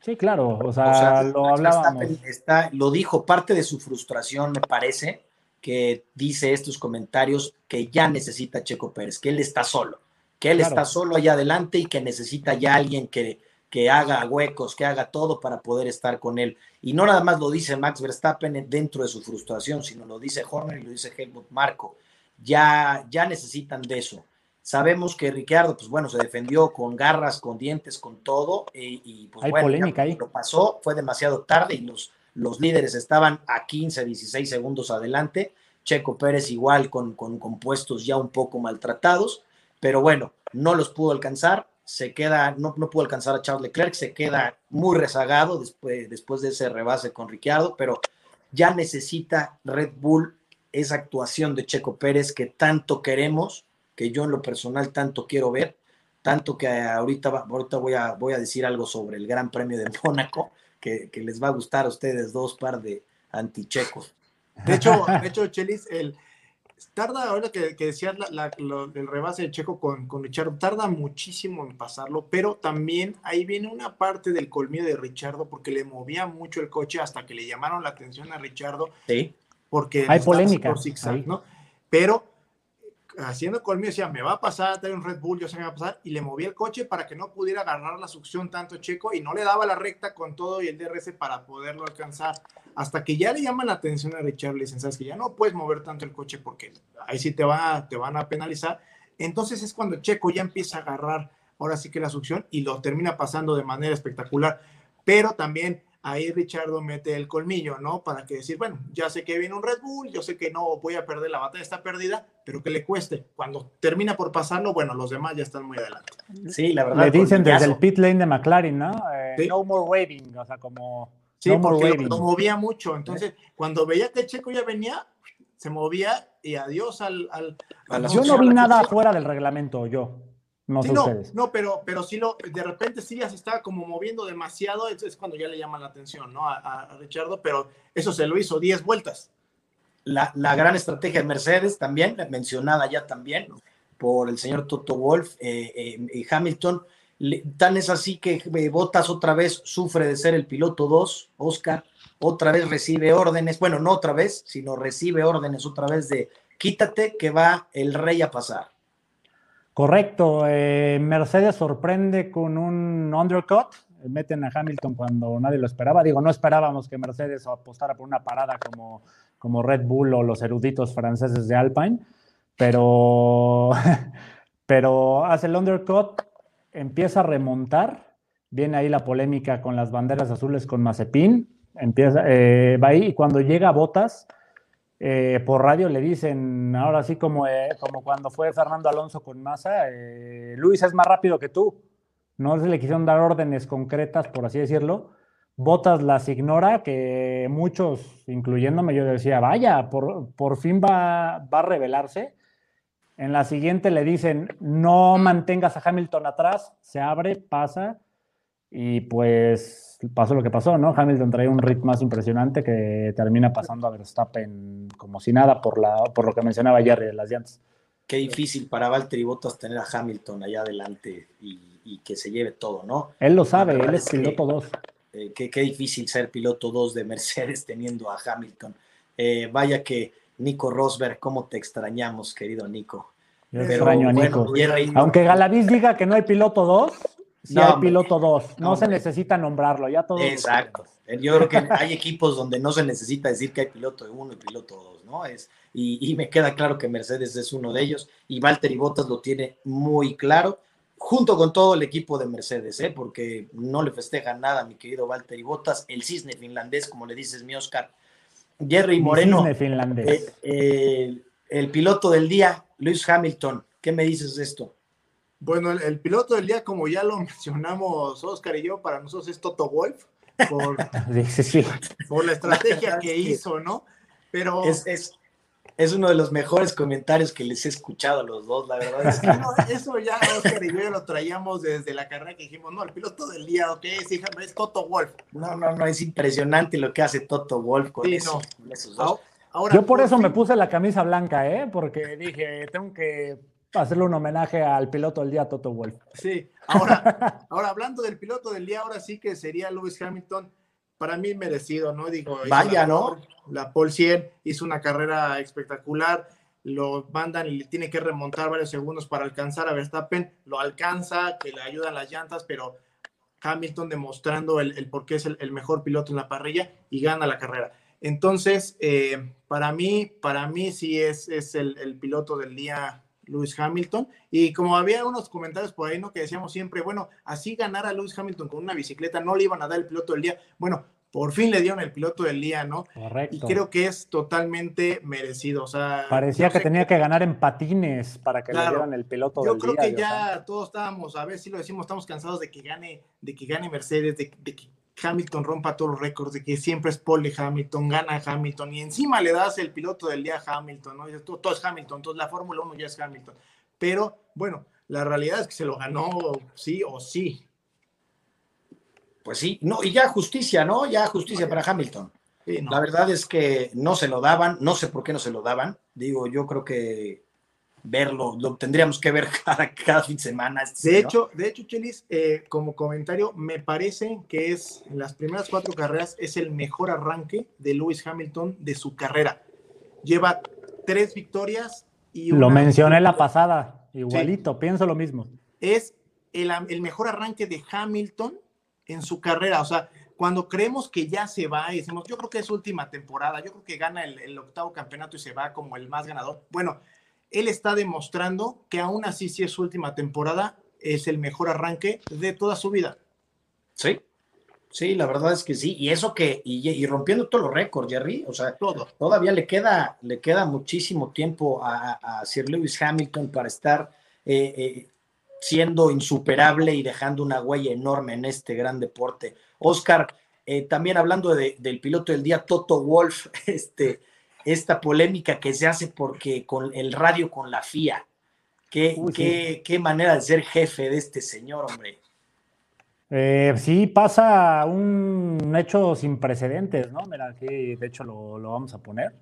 Sí, claro, o sea, lo hablábamos. Está, lo dijo, parte de su frustración, me parece, que dice estos comentarios que ya necesita Checo Pérez, que él está solo, que él está solo allá adelante y que necesita ya alguien que, que haga huecos, que haga todo para poder estar con él. Y no nada más lo dice Max Verstappen dentro de su frustración, sino lo dice Horner y lo dice Helmut Marco. Ya, ya necesitan de eso. Sabemos que Ricardo, pues bueno, se defendió con garras, con dientes, con todo, y, pues bueno, polémica lo pasó, fue demasiado tarde y los los líderes estaban a 15, 16 segundos adelante. Checo Pérez igual con, con compuestos ya un poco maltratados, pero bueno, no los pudo alcanzar. Se queda, no, no pudo alcanzar a Charles Leclerc, se queda muy rezagado después, después de ese rebase con Ricciardo, pero ya necesita Red Bull esa actuación de Checo Pérez que tanto queremos, que yo en lo personal tanto quiero ver, tanto que ahorita, ahorita voy, a, voy a decir algo sobre el Gran Premio de Mónaco, que, les va a gustar a ustedes dos par de antichecos. De hecho, de hecho, Chelis, el, tarda, ahora que, que decías el rebase de Checo con, con Richardo, tarda muchísimo en pasarlo, pero también ahí viene una parte del colmillo de Richardo porque le movía mucho el coche hasta que le llamaron la atención a Richardo. Sí. Porque hay polémica. ¿no? Pero haciendo colmillo, decía, me va a pasar, trae un Red Bull, yo sé me va a pasar, y le moví el coche para que no pudiera agarrar la succión tanto Checo y no le daba la recta con todo y el DRS para poderlo alcanzar. Hasta que ya le llaman la atención a Richard, le dicen, sabes que ya no puedes mover tanto el coche porque ahí sí te, va, te van a penalizar. Entonces es cuando Checo ya empieza a agarrar ahora sí que la succión y lo termina pasando de manera espectacular. Pero también ahí Richardo mete el colmillo, ¿no? Para que decir, bueno, ya sé que viene un Red Bull, yo sé que no voy a perder, la batalla está perdida, pero que le cueste. Cuando termina por pasarlo, bueno, los demás ya están muy adelante. Sí, la verdad. Le dicen desde el pit lane de McLaren, ¿no? Eh, no more waving, o sea, como... Sí, porque lo, movía mucho. Entonces, cuando veía que Checo ya venía, se movía y adiós al... al, yo no vi nada fuera del reglamento, yo. No, no, pero, pero sí lo, de repente sí ya se estaba como moviendo demasiado, es, cuando ya le llama la atención, ¿no? A, a Richardo, pero eso se lo hizo 10 vueltas. La, la, gran estrategia de Mercedes también, mencionada ya también por el señor Toto Wolf eh, eh, y Hamilton, tan es así que eh, Botas otra vez sufre de ser el piloto 2, Oscar, otra vez recibe órdenes, bueno, no otra vez, sino recibe órdenes otra vez de quítate que va el rey a pasar Correcto. Eh, Mercedes sorprende con un undercut. Meten a Hamilton cuando nadie lo esperaba. Digo, no esperábamos que Mercedes apostara por una parada como, como Red Bull o los eruditos franceses de Alpine, pero, pero hace el undercut, empieza a remontar. Viene ahí la polémica con las banderas azules con Mazepin. Empieza, eh, va ahí y cuando llega a Botas, eh, por radio le dicen, ahora sí como, eh, como cuando fue Fernando Alonso con Massa, eh, Luis es más rápido que tú. No se le quisieron dar órdenes concretas, por así decirlo. Botas las ignora, que muchos, incluyéndome, yo decía, vaya, por, por fin va, va a revelarse. En la siguiente le dicen, no mantengas a Hamilton atrás, se abre, pasa, y pues pasó lo que pasó, ¿no? Hamilton trae un ritmo más impresionante que termina pasando a Verstappen como si nada por, la, por lo que mencionaba Jerry de las llantas. Qué difícil para Valtteri Bottas tener a Hamilton allá adelante y, y que se lleve todo, ¿no? Él lo sabe, él es, piloto 2. Eh, qué, qué, difícil ser piloto 2 de Mercedes teniendo a Hamilton. Eh, vaya que Nico Rosberg, cómo te extrañamos, querido Nico. Yo Pero, extraño a Nico. Bueno, Jerry, Aunque Galaviz diga que no hay piloto 2, si no, hay piloto 2, no, se necesita nombrarlo, ya todo. Exacto. Yo creo que hay equipos donde no se necesita decir que hay piloto de uno y piloto 2, ¿no? Es, y, y, me queda claro que Mercedes es uno de ellos y Valtteri Bottas lo tiene muy claro, junto con todo el equipo de Mercedes, ¿eh? porque no le festejan nada mi querido Valtteri Bottas, el cisne finlandés, como le dices, mi Oscar. Jerry Moreno, cisne finlandés. Eh, eh, el piloto del día, Luis Hamilton, ¿qué me dices de esto? Bueno, el, el, piloto del día, como ya lo mencionamos Oscar y yo, para nosotros es Toto Wolf, por, sí, sí. por la estrategia que hizo, ¿no? Pero es, es, es, uno de los mejores comentarios que les he escuchado a los dos, la verdad. Es que... no, eso ya Oscar y yo ya lo traíamos desde la carrera que dijimos, no, el piloto del día, ok, es, es Toto Wolf. No, no, no, es impresionante lo que hace Toto Wolf con, sí, eso, no. con esos dos. Ahora, yo por, por eso fin... me puse la camisa blanca, ¿eh? Porque dije, tengo que hacerle un homenaje al piloto del día, Toto Wolf. Sí, ahora, ahora hablando del piloto del día, ahora sí que sería Lewis Hamilton, para mí merecido, ¿no? Digo, vaya, la, ¿no? La Paul 100 hizo una carrera espectacular, lo mandan y le tiene que remontar varios segundos para alcanzar a Verstappen, lo alcanza, que le ayudan las llantas, pero Hamilton demostrando el, el por qué es el, el, mejor piloto en la parrilla y gana la carrera. Entonces, eh, para mí, para mí sí es, es el, el piloto del día Lewis Hamilton. Y como había unos comentarios por ahí, ¿no? Que decíamos siempre, bueno, así ganar a Lewis Hamilton con una bicicleta no le iban a dar el piloto del día. Bueno, por fin le dieron el piloto del día, ¿no? Correcto. Y creo que es totalmente merecido. O sea, parecía que tenía que... que ganar en patines para que claro, le dieran el piloto yo del creo día. que ya yo, todos estábamos, a ver si lo decimos, estamos cansados de que gane, de que gane Mercedes, de, de que Hamilton rompa todos los récords, de que siempre es pole Hamilton, gana Hamilton, y encima le das el piloto del día a Hamilton, ¿no? Todo, todo es Hamilton, entonces la Fórmula 1 ya es Hamilton pero bueno, la realidad es que se lo ganó sí o sí. Pues sí, no, y ya justicia, ¿no? Ya justicia para Hamilton. Sí, no. La verdad es que no se lo daban, no sé por qué no se lo daban. Digo, yo creo que verlo, lo tendríamos que ver cada, cada fin de semana. Este, de, hecho, de hecho, Chelis, eh, como comentario, me parece que es en las primeras cuatro carreras es el mejor arranque de Lewis Hamilton de su carrera. Lleva tres victorias y una... Lo mencioné la pasada, igualito, sí. pienso lo mismo. Es el, el, mejor arranque de Hamilton en su carrera, o sea, cuando creemos que ya se va y decimos, yo creo que es última temporada, yo creo que gana el, el octavo campeonato y se va como el más ganador. Bueno, él está demostrando que aún así, si es su última temporada, es el mejor arranque de toda su vida. Sí, sí, la verdad es que sí. Y eso que, y, y rompiendo todos los récords, Jerry, o sea, todo. todavía le queda, le queda muchísimo tiempo a, a Sir Lewis Hamilton para estar eh, eh, siendo insuperable y dejando una huella enorme en este gran deporte. Oscar, eh, también hablando de, del piloto del día, Toto Wolf, este esta polémica que se hace porque con el radio con la FIA. Qué, Uy, qué, sí. qué manera de ser jefe de este señor, hombre. Eh, sí, pasa un hecho sin precedentes, ¿no? Mira, aquí de hecho lo, lo vamos a poner.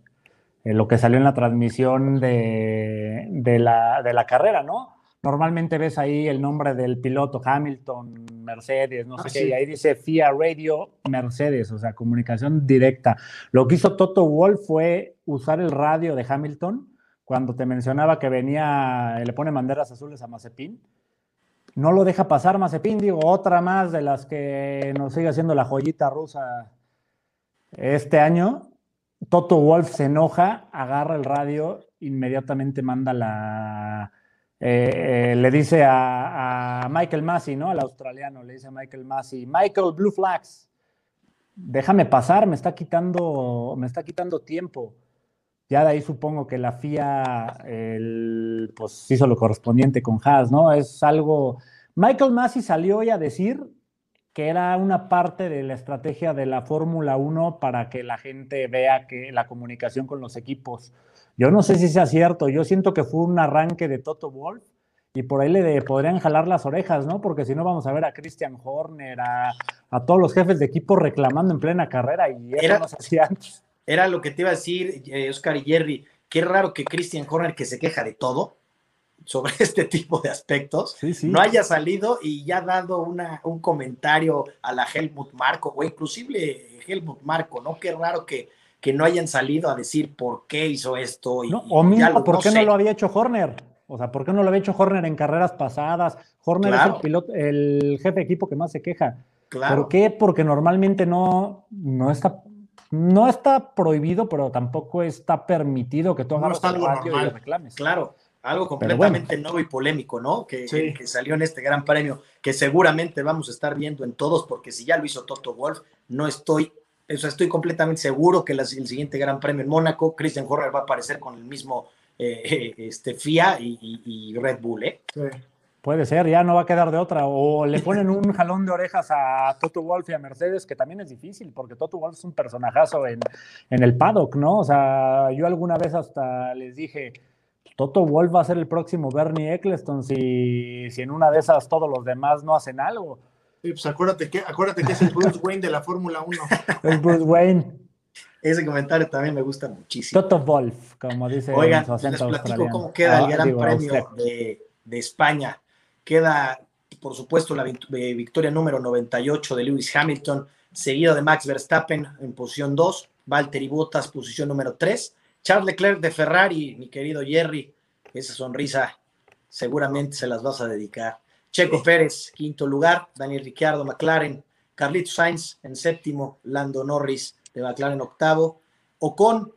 Eh, lo que salió en la transmisión de, de, la, de la carrera, ¿no? Normalmente ves ahí el nombre del piloto Hamilton, Mercedes, no sé ah, qué, sí. y ahí dice FIA Radio Mercedes, o sea, comunicación directa. Lo que hizo Toto Wolf fue usar el radio de Hamilton cuando te mencionaba que venía, le pone banderas azules a Mazepin. No lo deja pasar Mazepin, digo, otra más de las que nos sigue haciendo la joyita rusa este año. Toto Wolf se enoja, agarra el radio, inmediatamente manda la. Eh, eh, le dice a, Michael Massey, ¿no? Al australiano, le dice a Michael Massey, Michael Blue Flags, déjame pasar, me está quitando, me está quitando tiempo. Ya de ahí supongo que la FIA el, pues hizo lo correspondiente con Haas, ¿no? Es algo. Michael Massey salió hoy a decir que era una parte de la estrategia de la Fórmula 1 para que la gente vea que la comunicación con los equipos. Yo no sé si sea cierto, yo siento que fue un arranque de Toto Wolf y por ahí le podrían jalar las orejas, ¿no? Porque si no vamos a ver a Christian Horner, a, todos los jefes de equipo reclamando en plena carrera y eso era, no se hacía antes. Era lo que te iba a decir, eh, Oscar y Jerry, qué raro que Christian Horner, que se queja de todo, sobre este tipo de aspectos, no haya salido y ya dado una, un comentario a la Helmut Marco, o inclusive Helmut Marco, ¿no? Qué raro que, que no hayan salido a decir por qué hizo esto. Y, o mismo, ¿por qué no lo había hecho Horner? O sea, ¿por qué no lo había hecho Horner en carreras pasadas? Horner es el piloto, el jefe de equipo que más se queja. Claro. ¿Por qué? Porque normalmente no, no está no está prohibido, pero tampoco está permitido que tú hagas algo y reclames. Claro, algo completamente nuevo y polémico, ¿no? Que, que, salió en este gran premio, que seguramente vamos a estar viendo en todos, porque si ya lo hizo Toto Wolf, no estoy, o sea, estoy completamente seguro que el siguiente gran premio en Mónaco, Christian Horner va a aparecer con el mismo eh, este, FIA y, Red Bull, ¿eh? Sí. Puede ser, ya no va a quedar de otra. O le ponen un jalón de orejas a Toto Wolf y a Mercedes, que también es difícil, porque Toto Wolf es un personajazo en, en el paddock, ¿no? O sea, yo alguna vez hasta les dije, Toto Wolf va a ser el próximo Bernie Eccleston si, si en una de esas todos los demás no hacen algo. Sí, pues acuérdate que, acuérdate que es el Bruce Wayne de la Fórmula 1. El Bruce Wayne. Ese comentario también me gusta muchísimo. Toto Wolf, como dice Oigan, les platico cómo queda el ah, Gran Premio de, de, España. Queda, por supuesto, la victoria número 98 de Lewis Hamilton, seguido de Max Verstappen en posición 2, Valtteri Bottas, posición número 3, Charles Leclerc de Ferrari, mi querido Jerry, esa sonrisa seguramente se las vas a dedicar. Checo Pérez, quinto lugar, Daniel Ricciardo, McLaren, Carlitos Sainz en séptimo, Lando Norris de McLaren octavo, Ocon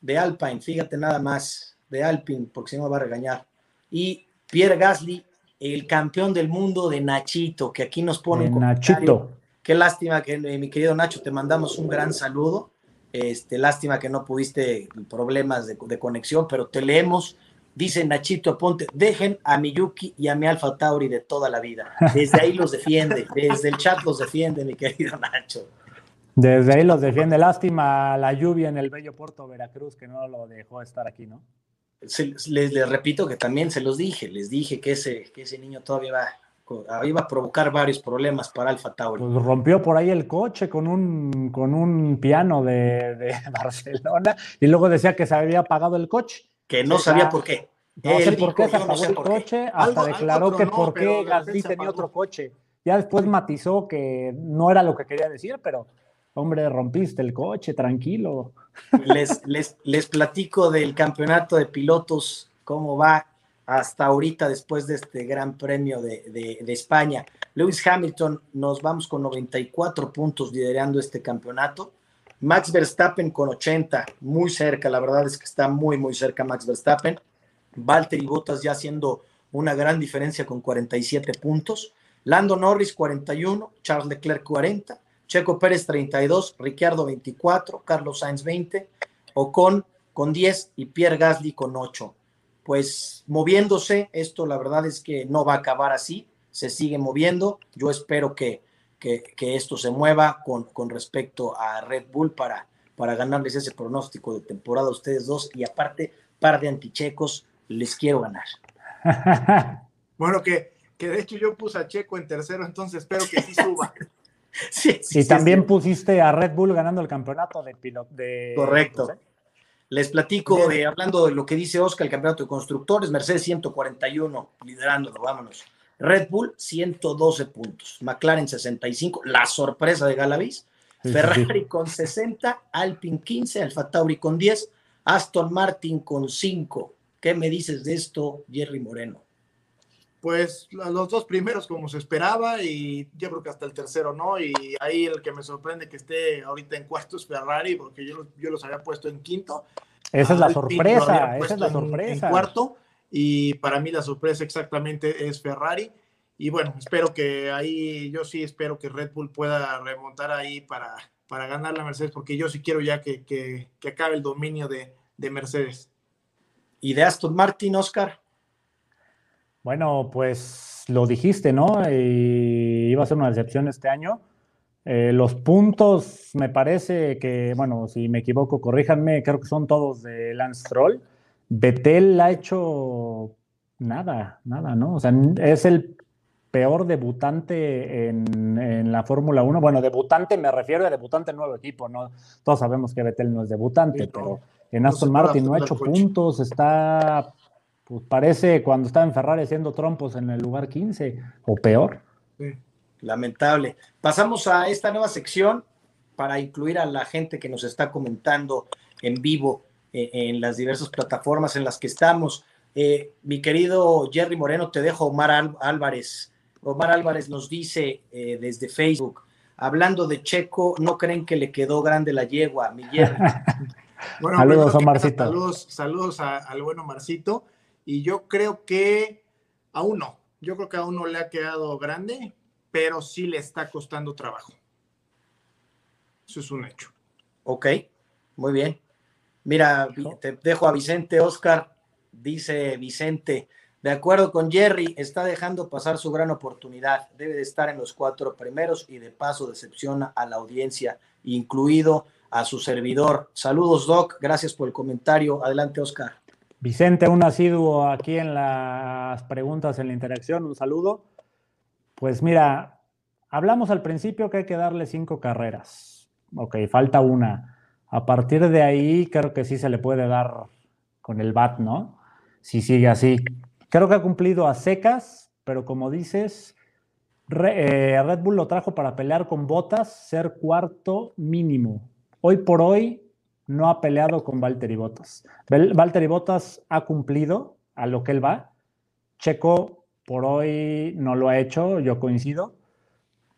de Alpine, fíjate nada más, de Alpine, porque si no me va a regañar, y Pierre Gasly, el campeón del mundo de Nachito, que aquí nos pone Nachito. Qué lástima que eh, mi querido Nacho, te mandamos un gran saludo. Este, lástima que no pudiste problemas de, conexión, pero te leemos. Dice Nachito Aponte, dejen a Miyuki y a mi Alfa Tauri de toda la vida. Desde ahí los defiende, desde el chat los defiende, mi querido Nacho. Desde ahí los defiende. Lástima la lluvia en el bello puerto Veracruz que no lo dejó estar aquí, ¿no? les, repito que también se los dije, les dije que ese, que ese niño todavía va, iba a provocar varios problemas para Alfa Tauri. Pues rompió por ahí el coche con un, con un piano de, Barcelona y luego decía que se había apagado el coche. Que no sabía por qué. No sé por qué se apagó el coche, hasta declaró que por qué Gasly tenía otro coche. Ya después matizó que no era lo que quería decir, pero hombre, rompiste el coche, tranquilo. Les, les, les platico del campeonato de pilotos, cómo va hasta ahorita después de este gran premio de, España. Lewis Hamilton, nos vamos con 94 puntos liderando este campeonato. Max Verstappen con 80, muy cerca, la verdad es que está muy, muy cerca Max Verstappen. Valtteri Bottas ya haciendo una gran diferencia con 47 puntos. Lando Norris 41, Charles Leclerc 40, Checo Pérez 32, Ricciardo 24, Carlos Sainz 20, Ocon con 10 y Pierre Gasly con 8 pues moviéndose, esto la verdad es que no va a acabar así, se sigue moviendo, yo espero que, que, esto se mueva con, con, respecto a Red Bull para, para ganarles ese pronóstico de temporada a ustedes dos y aparte, par de antichecos, les quiero ganar. bueno, que, que de hecho yo puse a Checo en tercero, entonces espero que sí suba. sí, y también pusiste a Red Bull ganando el campeonato de piloto. De, Correcto. Les platico, de, hablando de lo que dice Oscar, el campeonato de constructores, Mercedes 141, liderándolo, vámonos. Red Bull 112 puntos, McLaren 65, la sorpresa de Galavis, Ferrari con 60, Alpine 15, Alfa Tauri con 10, Aston Martin con 5, ¿Qué me dices de esto, Jerry Moreno? Pues los dos primeros como se esperaba y yo creo que hasta el tercero no. Y ahí el que me sorprende que esté ahorita en cuarto es Ferrari porque yo, yo los había puesto en quinto. Esa es la sorpresa, esa es la sorpresa. En, cuarto y para mí la sorpresa exactamente es Ferrari. Y bueno, espero que ahí, yo sí espero que Red Bull pueda remontar ahí para, para ganar la Mercedes porque yo sí quiero ya que, que, que acabe el dominio de, de Mercedes. ¿Y de Aston Martin, Oscar? Bueno, pues lo dijiste, ¿no? Y iba a ser una decepción este año. Eh, los puntos, me parece que, bueno, si me equivoco, corríjanme, creo que son todos de Lance Troll. Betel ha hecho nada, nada, ¿no? O sea, es el peor debutante en, la Fórmula 1. Bueno, debutante me refiero a debutante en nuevo equipo, ¿no? Todos sabemos que Betel no es debutante, pero en Aston Martin no ha hecho puntos, está pues parece cuando estaba en Ferrari haciendo trompos en el lugar 15 o peor. Lamentable. Pasamos a esta nueva sección para incluir a la gente que nos está comentando en vivo eh, en las diversas plataformas en las que estamos. Eh, mi querido Jerry Moreno, te dejo Omar Álvarez. Omar Álvarez nos dice eh, desde Facebook, hablando de Checo, ¿no creen que le quedó grande la yegua, mi Jerry? bueno, saludos, Omarcito. Saludos, saludos al bueno Marcito. Y yo creo que aún no. Yo creo que aún no le ha quedado grande, pero sí le está costando trabajo. Eso es un hecho. Ok, muy bien. Mira, te dejo a Vicente Oscar. Dice Vicente, de acuerdo con Jerry, está dejando pasar su gran oportunidad. Debe de estar en los cuatro primeros y de paso decepciona a la audiencia, incluido a su servidor. Saludos, Doc. Gracias por el comentario. Adelante, Oscar. Vicente, un asiduo aquí en las preguntas, en la interacción, un saludo. Pues mira, hablamos al principio que hay que darle cinco carreras. Ok, falta una. A partir de ahí creo que sí se le puede dar con el BAT, ¿no? Si sigue así. Creo que ha cumplido a secas, pero como dices, eh, Red Bull lo trajo para pelear con botas, ser cuarto mínimo. Hoy por hoy, no ha peleado con Valtteri Bottas. Valtteri Bottas ha cumplido a lo que él va. Checo por hoy no lo ha hecho, yo coincido.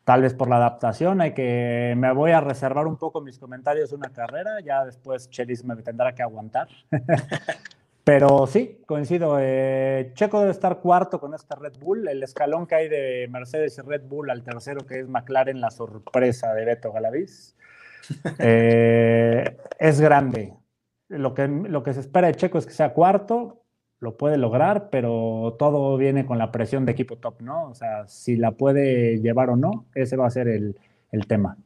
Tal vez por la adaptación, hay que me voy a reservar un poco mis comentarios de una carrera, ya después Chelis me tendrá que aguantar. Pero sí, coincido. Eh, Checo debe estar cuarto con este Red Bull. El escalón que hay de Mercedes y Red Bull al tercero, que es McLaren, la sorpresa de Beto Galaviz. Eh, es grande. Lo que, lo que se espera de Checo es que sea cuarto, lo puede lograr, pero todo viene con la presión de equipo top, ¿no? O sea, si la puede llevar o no, ese va a ser el, tema.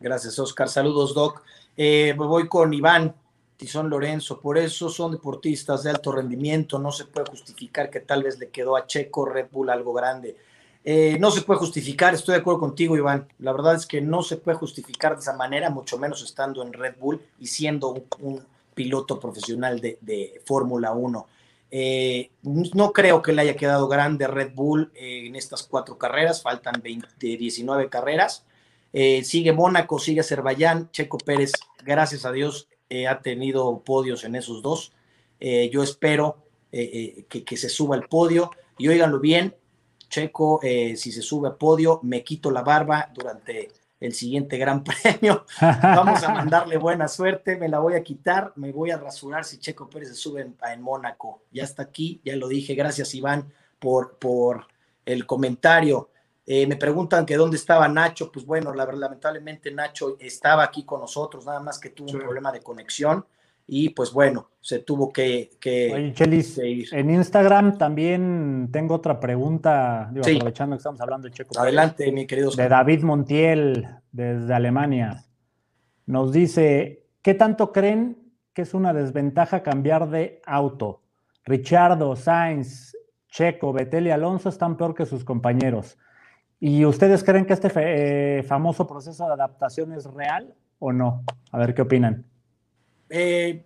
Gracias, Oscar. Saludos, Doc. Eh, voy con Iván Tizón Lorenzo. Por eso son deportistas de alto rendimiento. No se puede justificar que tal vez le quedó a Checo Red Bull algo grande. Eh, no se puede justificar, estoy de acuerdo contigo, Iván. La verdad es que no se puede justificar de esa manera, mucho menos estando en Red Bull y siendo un, piloto profesional de, Fórmula 1. Eh, no creo que le haya quedado grande Red Bull eh, en estas cuatro carreras, faltan 19 carreras. sigue Mónaco, sigue Azerbaiyán, Checo Pérez, gracias a Dios, ha tenido podios en esos dos. yo espero que, que se suba al podio y óiganlo bien, Checo, eh, si se sube a podio, me quito la barba durante el siguiente Gran Premio. Vamos a mandarle buena suerte, me la voy a quitar, me voy a rasurar si Checo Pérez se sube en, Mónaco. Ya está aquí, ya lo dije. Gracias, Iván, por, por el comentario. Eh, me preguntan que dónde estaba Nacho. Pues bueno, la, lamentablemente Nacho estaba aquí con nosotros, nada más que tuvo un problema de conexión y pues bueno, se tuvo que, Oye, Chelis, en Instagram también tengo otra pregunta, aprovechando que estamos hablando de Checo. Adelante, mi querido. De David Montiel, desde Alemania. Nos dice, ¿qué tanto creen que es una desventaja cambiar de auto? Richardo, Sainz, Checo, Betel y Alonso están peor que sus compañeros. ¿Y ustedes creen que este eh, famoso proceso de adaptación es real o no? A ver qué opinan. Eh,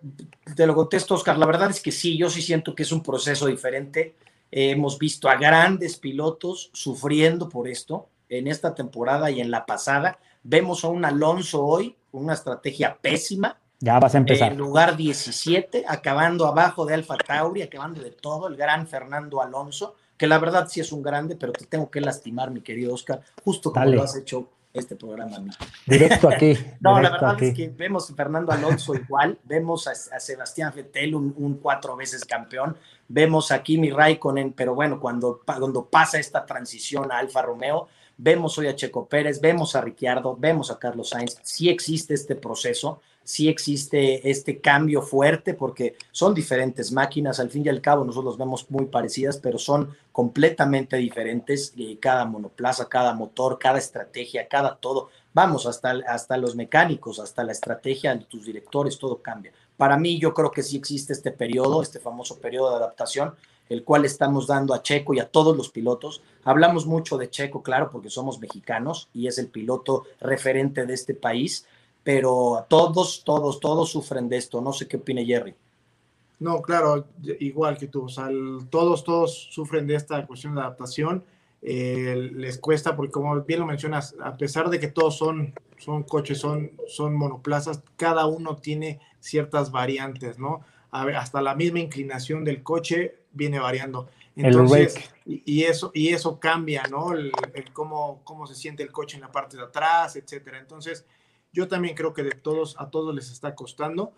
te lo contesto, Oscar. La verdad es que sí, yo sí siento que es un proceso diferente. hemos visto a grandes pilotos sufriendo por esto en esta temporada y en la pasada. Vemos a un Alonso hoy con una estrategia pésima Ya vas a empezar. En lugar 17, acabando abajo de Alfa Tauri, acabando de todo, el gran Fernando Alonso, que la verdad sí es un grande, pero te tengo que lastimar, mi querido Oscar, justo como lo has hecho este programa. Directo aquí. no, la verdad es que vemos a Fernando Alonso igual, vemos a, Sebastián Vettel, un, cuatro veces campeón, vemos a Kimi Raikkonen, pero bueno, cuando, cuando pasa esta transición a Alfa Romeo, vemos hoy a Checo Pérez, vemos a Ricciardo, vemos a Carlos Sainz, sí existe este proceso, sí existe este cambio fuerte porque son diferentes máquinas, al fin y al cabo nosotros los vemos muy parecidas, pero son completamente diferentes, eh, cada monoplaza, cada motor, cada estrategia, cada todo, vamos, hasta, hasta los mecánicos, hasta la estrategia de tus directores, todo cambia. Para mí yo creo que sí existe este periodo, este famoso periodo de adaptación, el cual estamos dando a Checo y a todos los pilotos. Hablamos mucho de Checo, claro, porque somos mexicanos y es el piloto referente de este país, pero todos, todos, todos sufren de esto. No sé qué opine Jerry. No, claro, igual que tú. O sea, todos, todos sufren de esta cuestión de adaptación. Eh, les cuesta, porque como bien lo mencionas, a pesar de que todos son, son coches, son, son monoplazas, cada uno tiene ciertas variantes, ¿no? Hasta la misma inclinación del coche viene variando. Entonces, y, eso, y eso cambia, ¿no? El, cómo, cómo se siente el coche en la parte de atrás, etcétera. Entonces, yo también creo que de todos, a todos les está costando.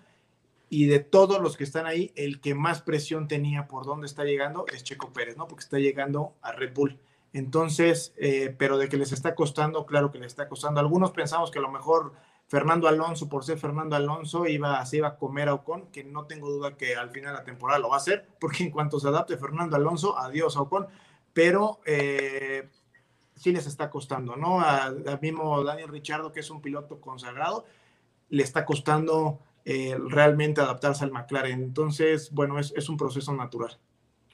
Y de todos los que están ahí, el que más presión tenía por dónde está llegando es Checo Pérez, ¿no? Porque está llegando a Red Bull. Entonces, eh, pero de que les está costando, claro que les está costando. Algunos pensamos que a lo mejor Fernando Alonso, por ser Fernando Alonso, iba, se iba a comer a Ocon, que no tengo duda que al final de la temporada lo va a hacer, porque en cuanto se adapte Fernando Alonso, adiós a Ocon. Pero eh, sí les está costando, ¿no? Al mismo Daniel Richardo, que es un piloto consagrado, le está costando eh, realmente adaptarse al McLaren. Entonces, bueno, es, un proceso natural.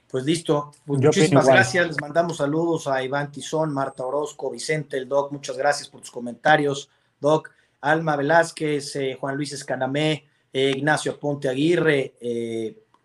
Pues listo. Pues muchísimas gracias. Les mandamos saludos a Iván Tizón, Marta Orozco, Vicente, el Doc. Muchas gracias por tus comentarios, Doc. Alma Velázquez, eh, Juan Luis Escanamé, eh, Ignacio Ponte Aguirre,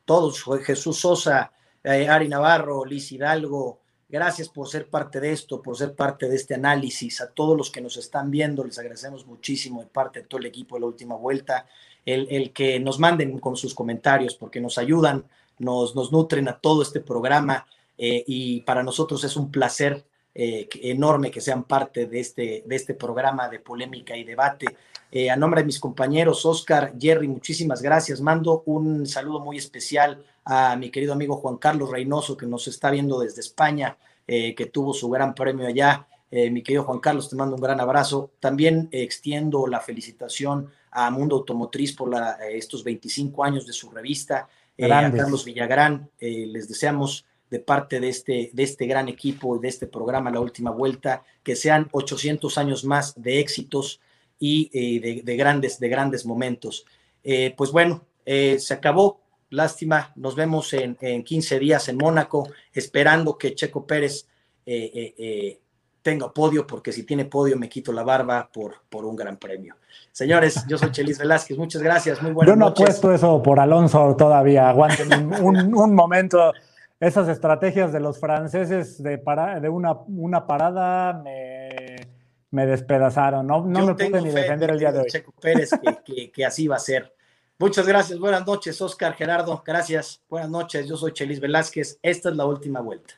todos, Jesús Sosa, Ari Navarro, Liz Hidalgo, Gracias por ser parte de esto, por ser parte de este análisis. A todos los que nos están viendo, les agradecemos muchísimo de parte de todo el equipo de la última vuelta, el, que nos manden con sus comentarios, porque nos ayudan, nos, nos nutren a todo este programa eh, y para nosotros es un placer eh, enorme que sean parte de este, de este programa de polémica y debate. Eh, a nombre de mis compañeros, Oscar, Jerry, muchísimas gracias. Mando un saludo muy especial a mi querido amigo Juan Carlos Reynoso, que nos está viendo desde España, eh, que tuvo su gran premio allá. Mi querido Juan Carlos, te mando un gran abrazo. También extiendo la felicitación a Mundo Automotriz por la, estos 25 años de su revista. a Carlos Villagrán, les deseamos de parte de este, de este gran equipo y de este programa La Última Vuelta, que sean 800 años más de éxitos y de, grandes, de grandes momentos. pues bueno, se acabó Lástima, nos vemos en, 15 días en Mónaco, esperando que Checo Pérez eh, eh, eh, tenga podio, porque si tiene podio me quito la barba por, por un gran premio. Señores, yo soy Chelis Velázquez, muchas gracias, muy buenas Yo no he puesto eso por Alonso todavía, aguanten un, momento. Esas estrategias de los franceses de, para, de una, una parada me, despedazaron, no, no me pude ni defender el día de hoy. Checo Pérez que, que así va a ser. Muchas gracias, buenas noches, Oscar Gerardo, gracias, buenas noches, yo soy Chelis Velázquez, esta es la última vuelta.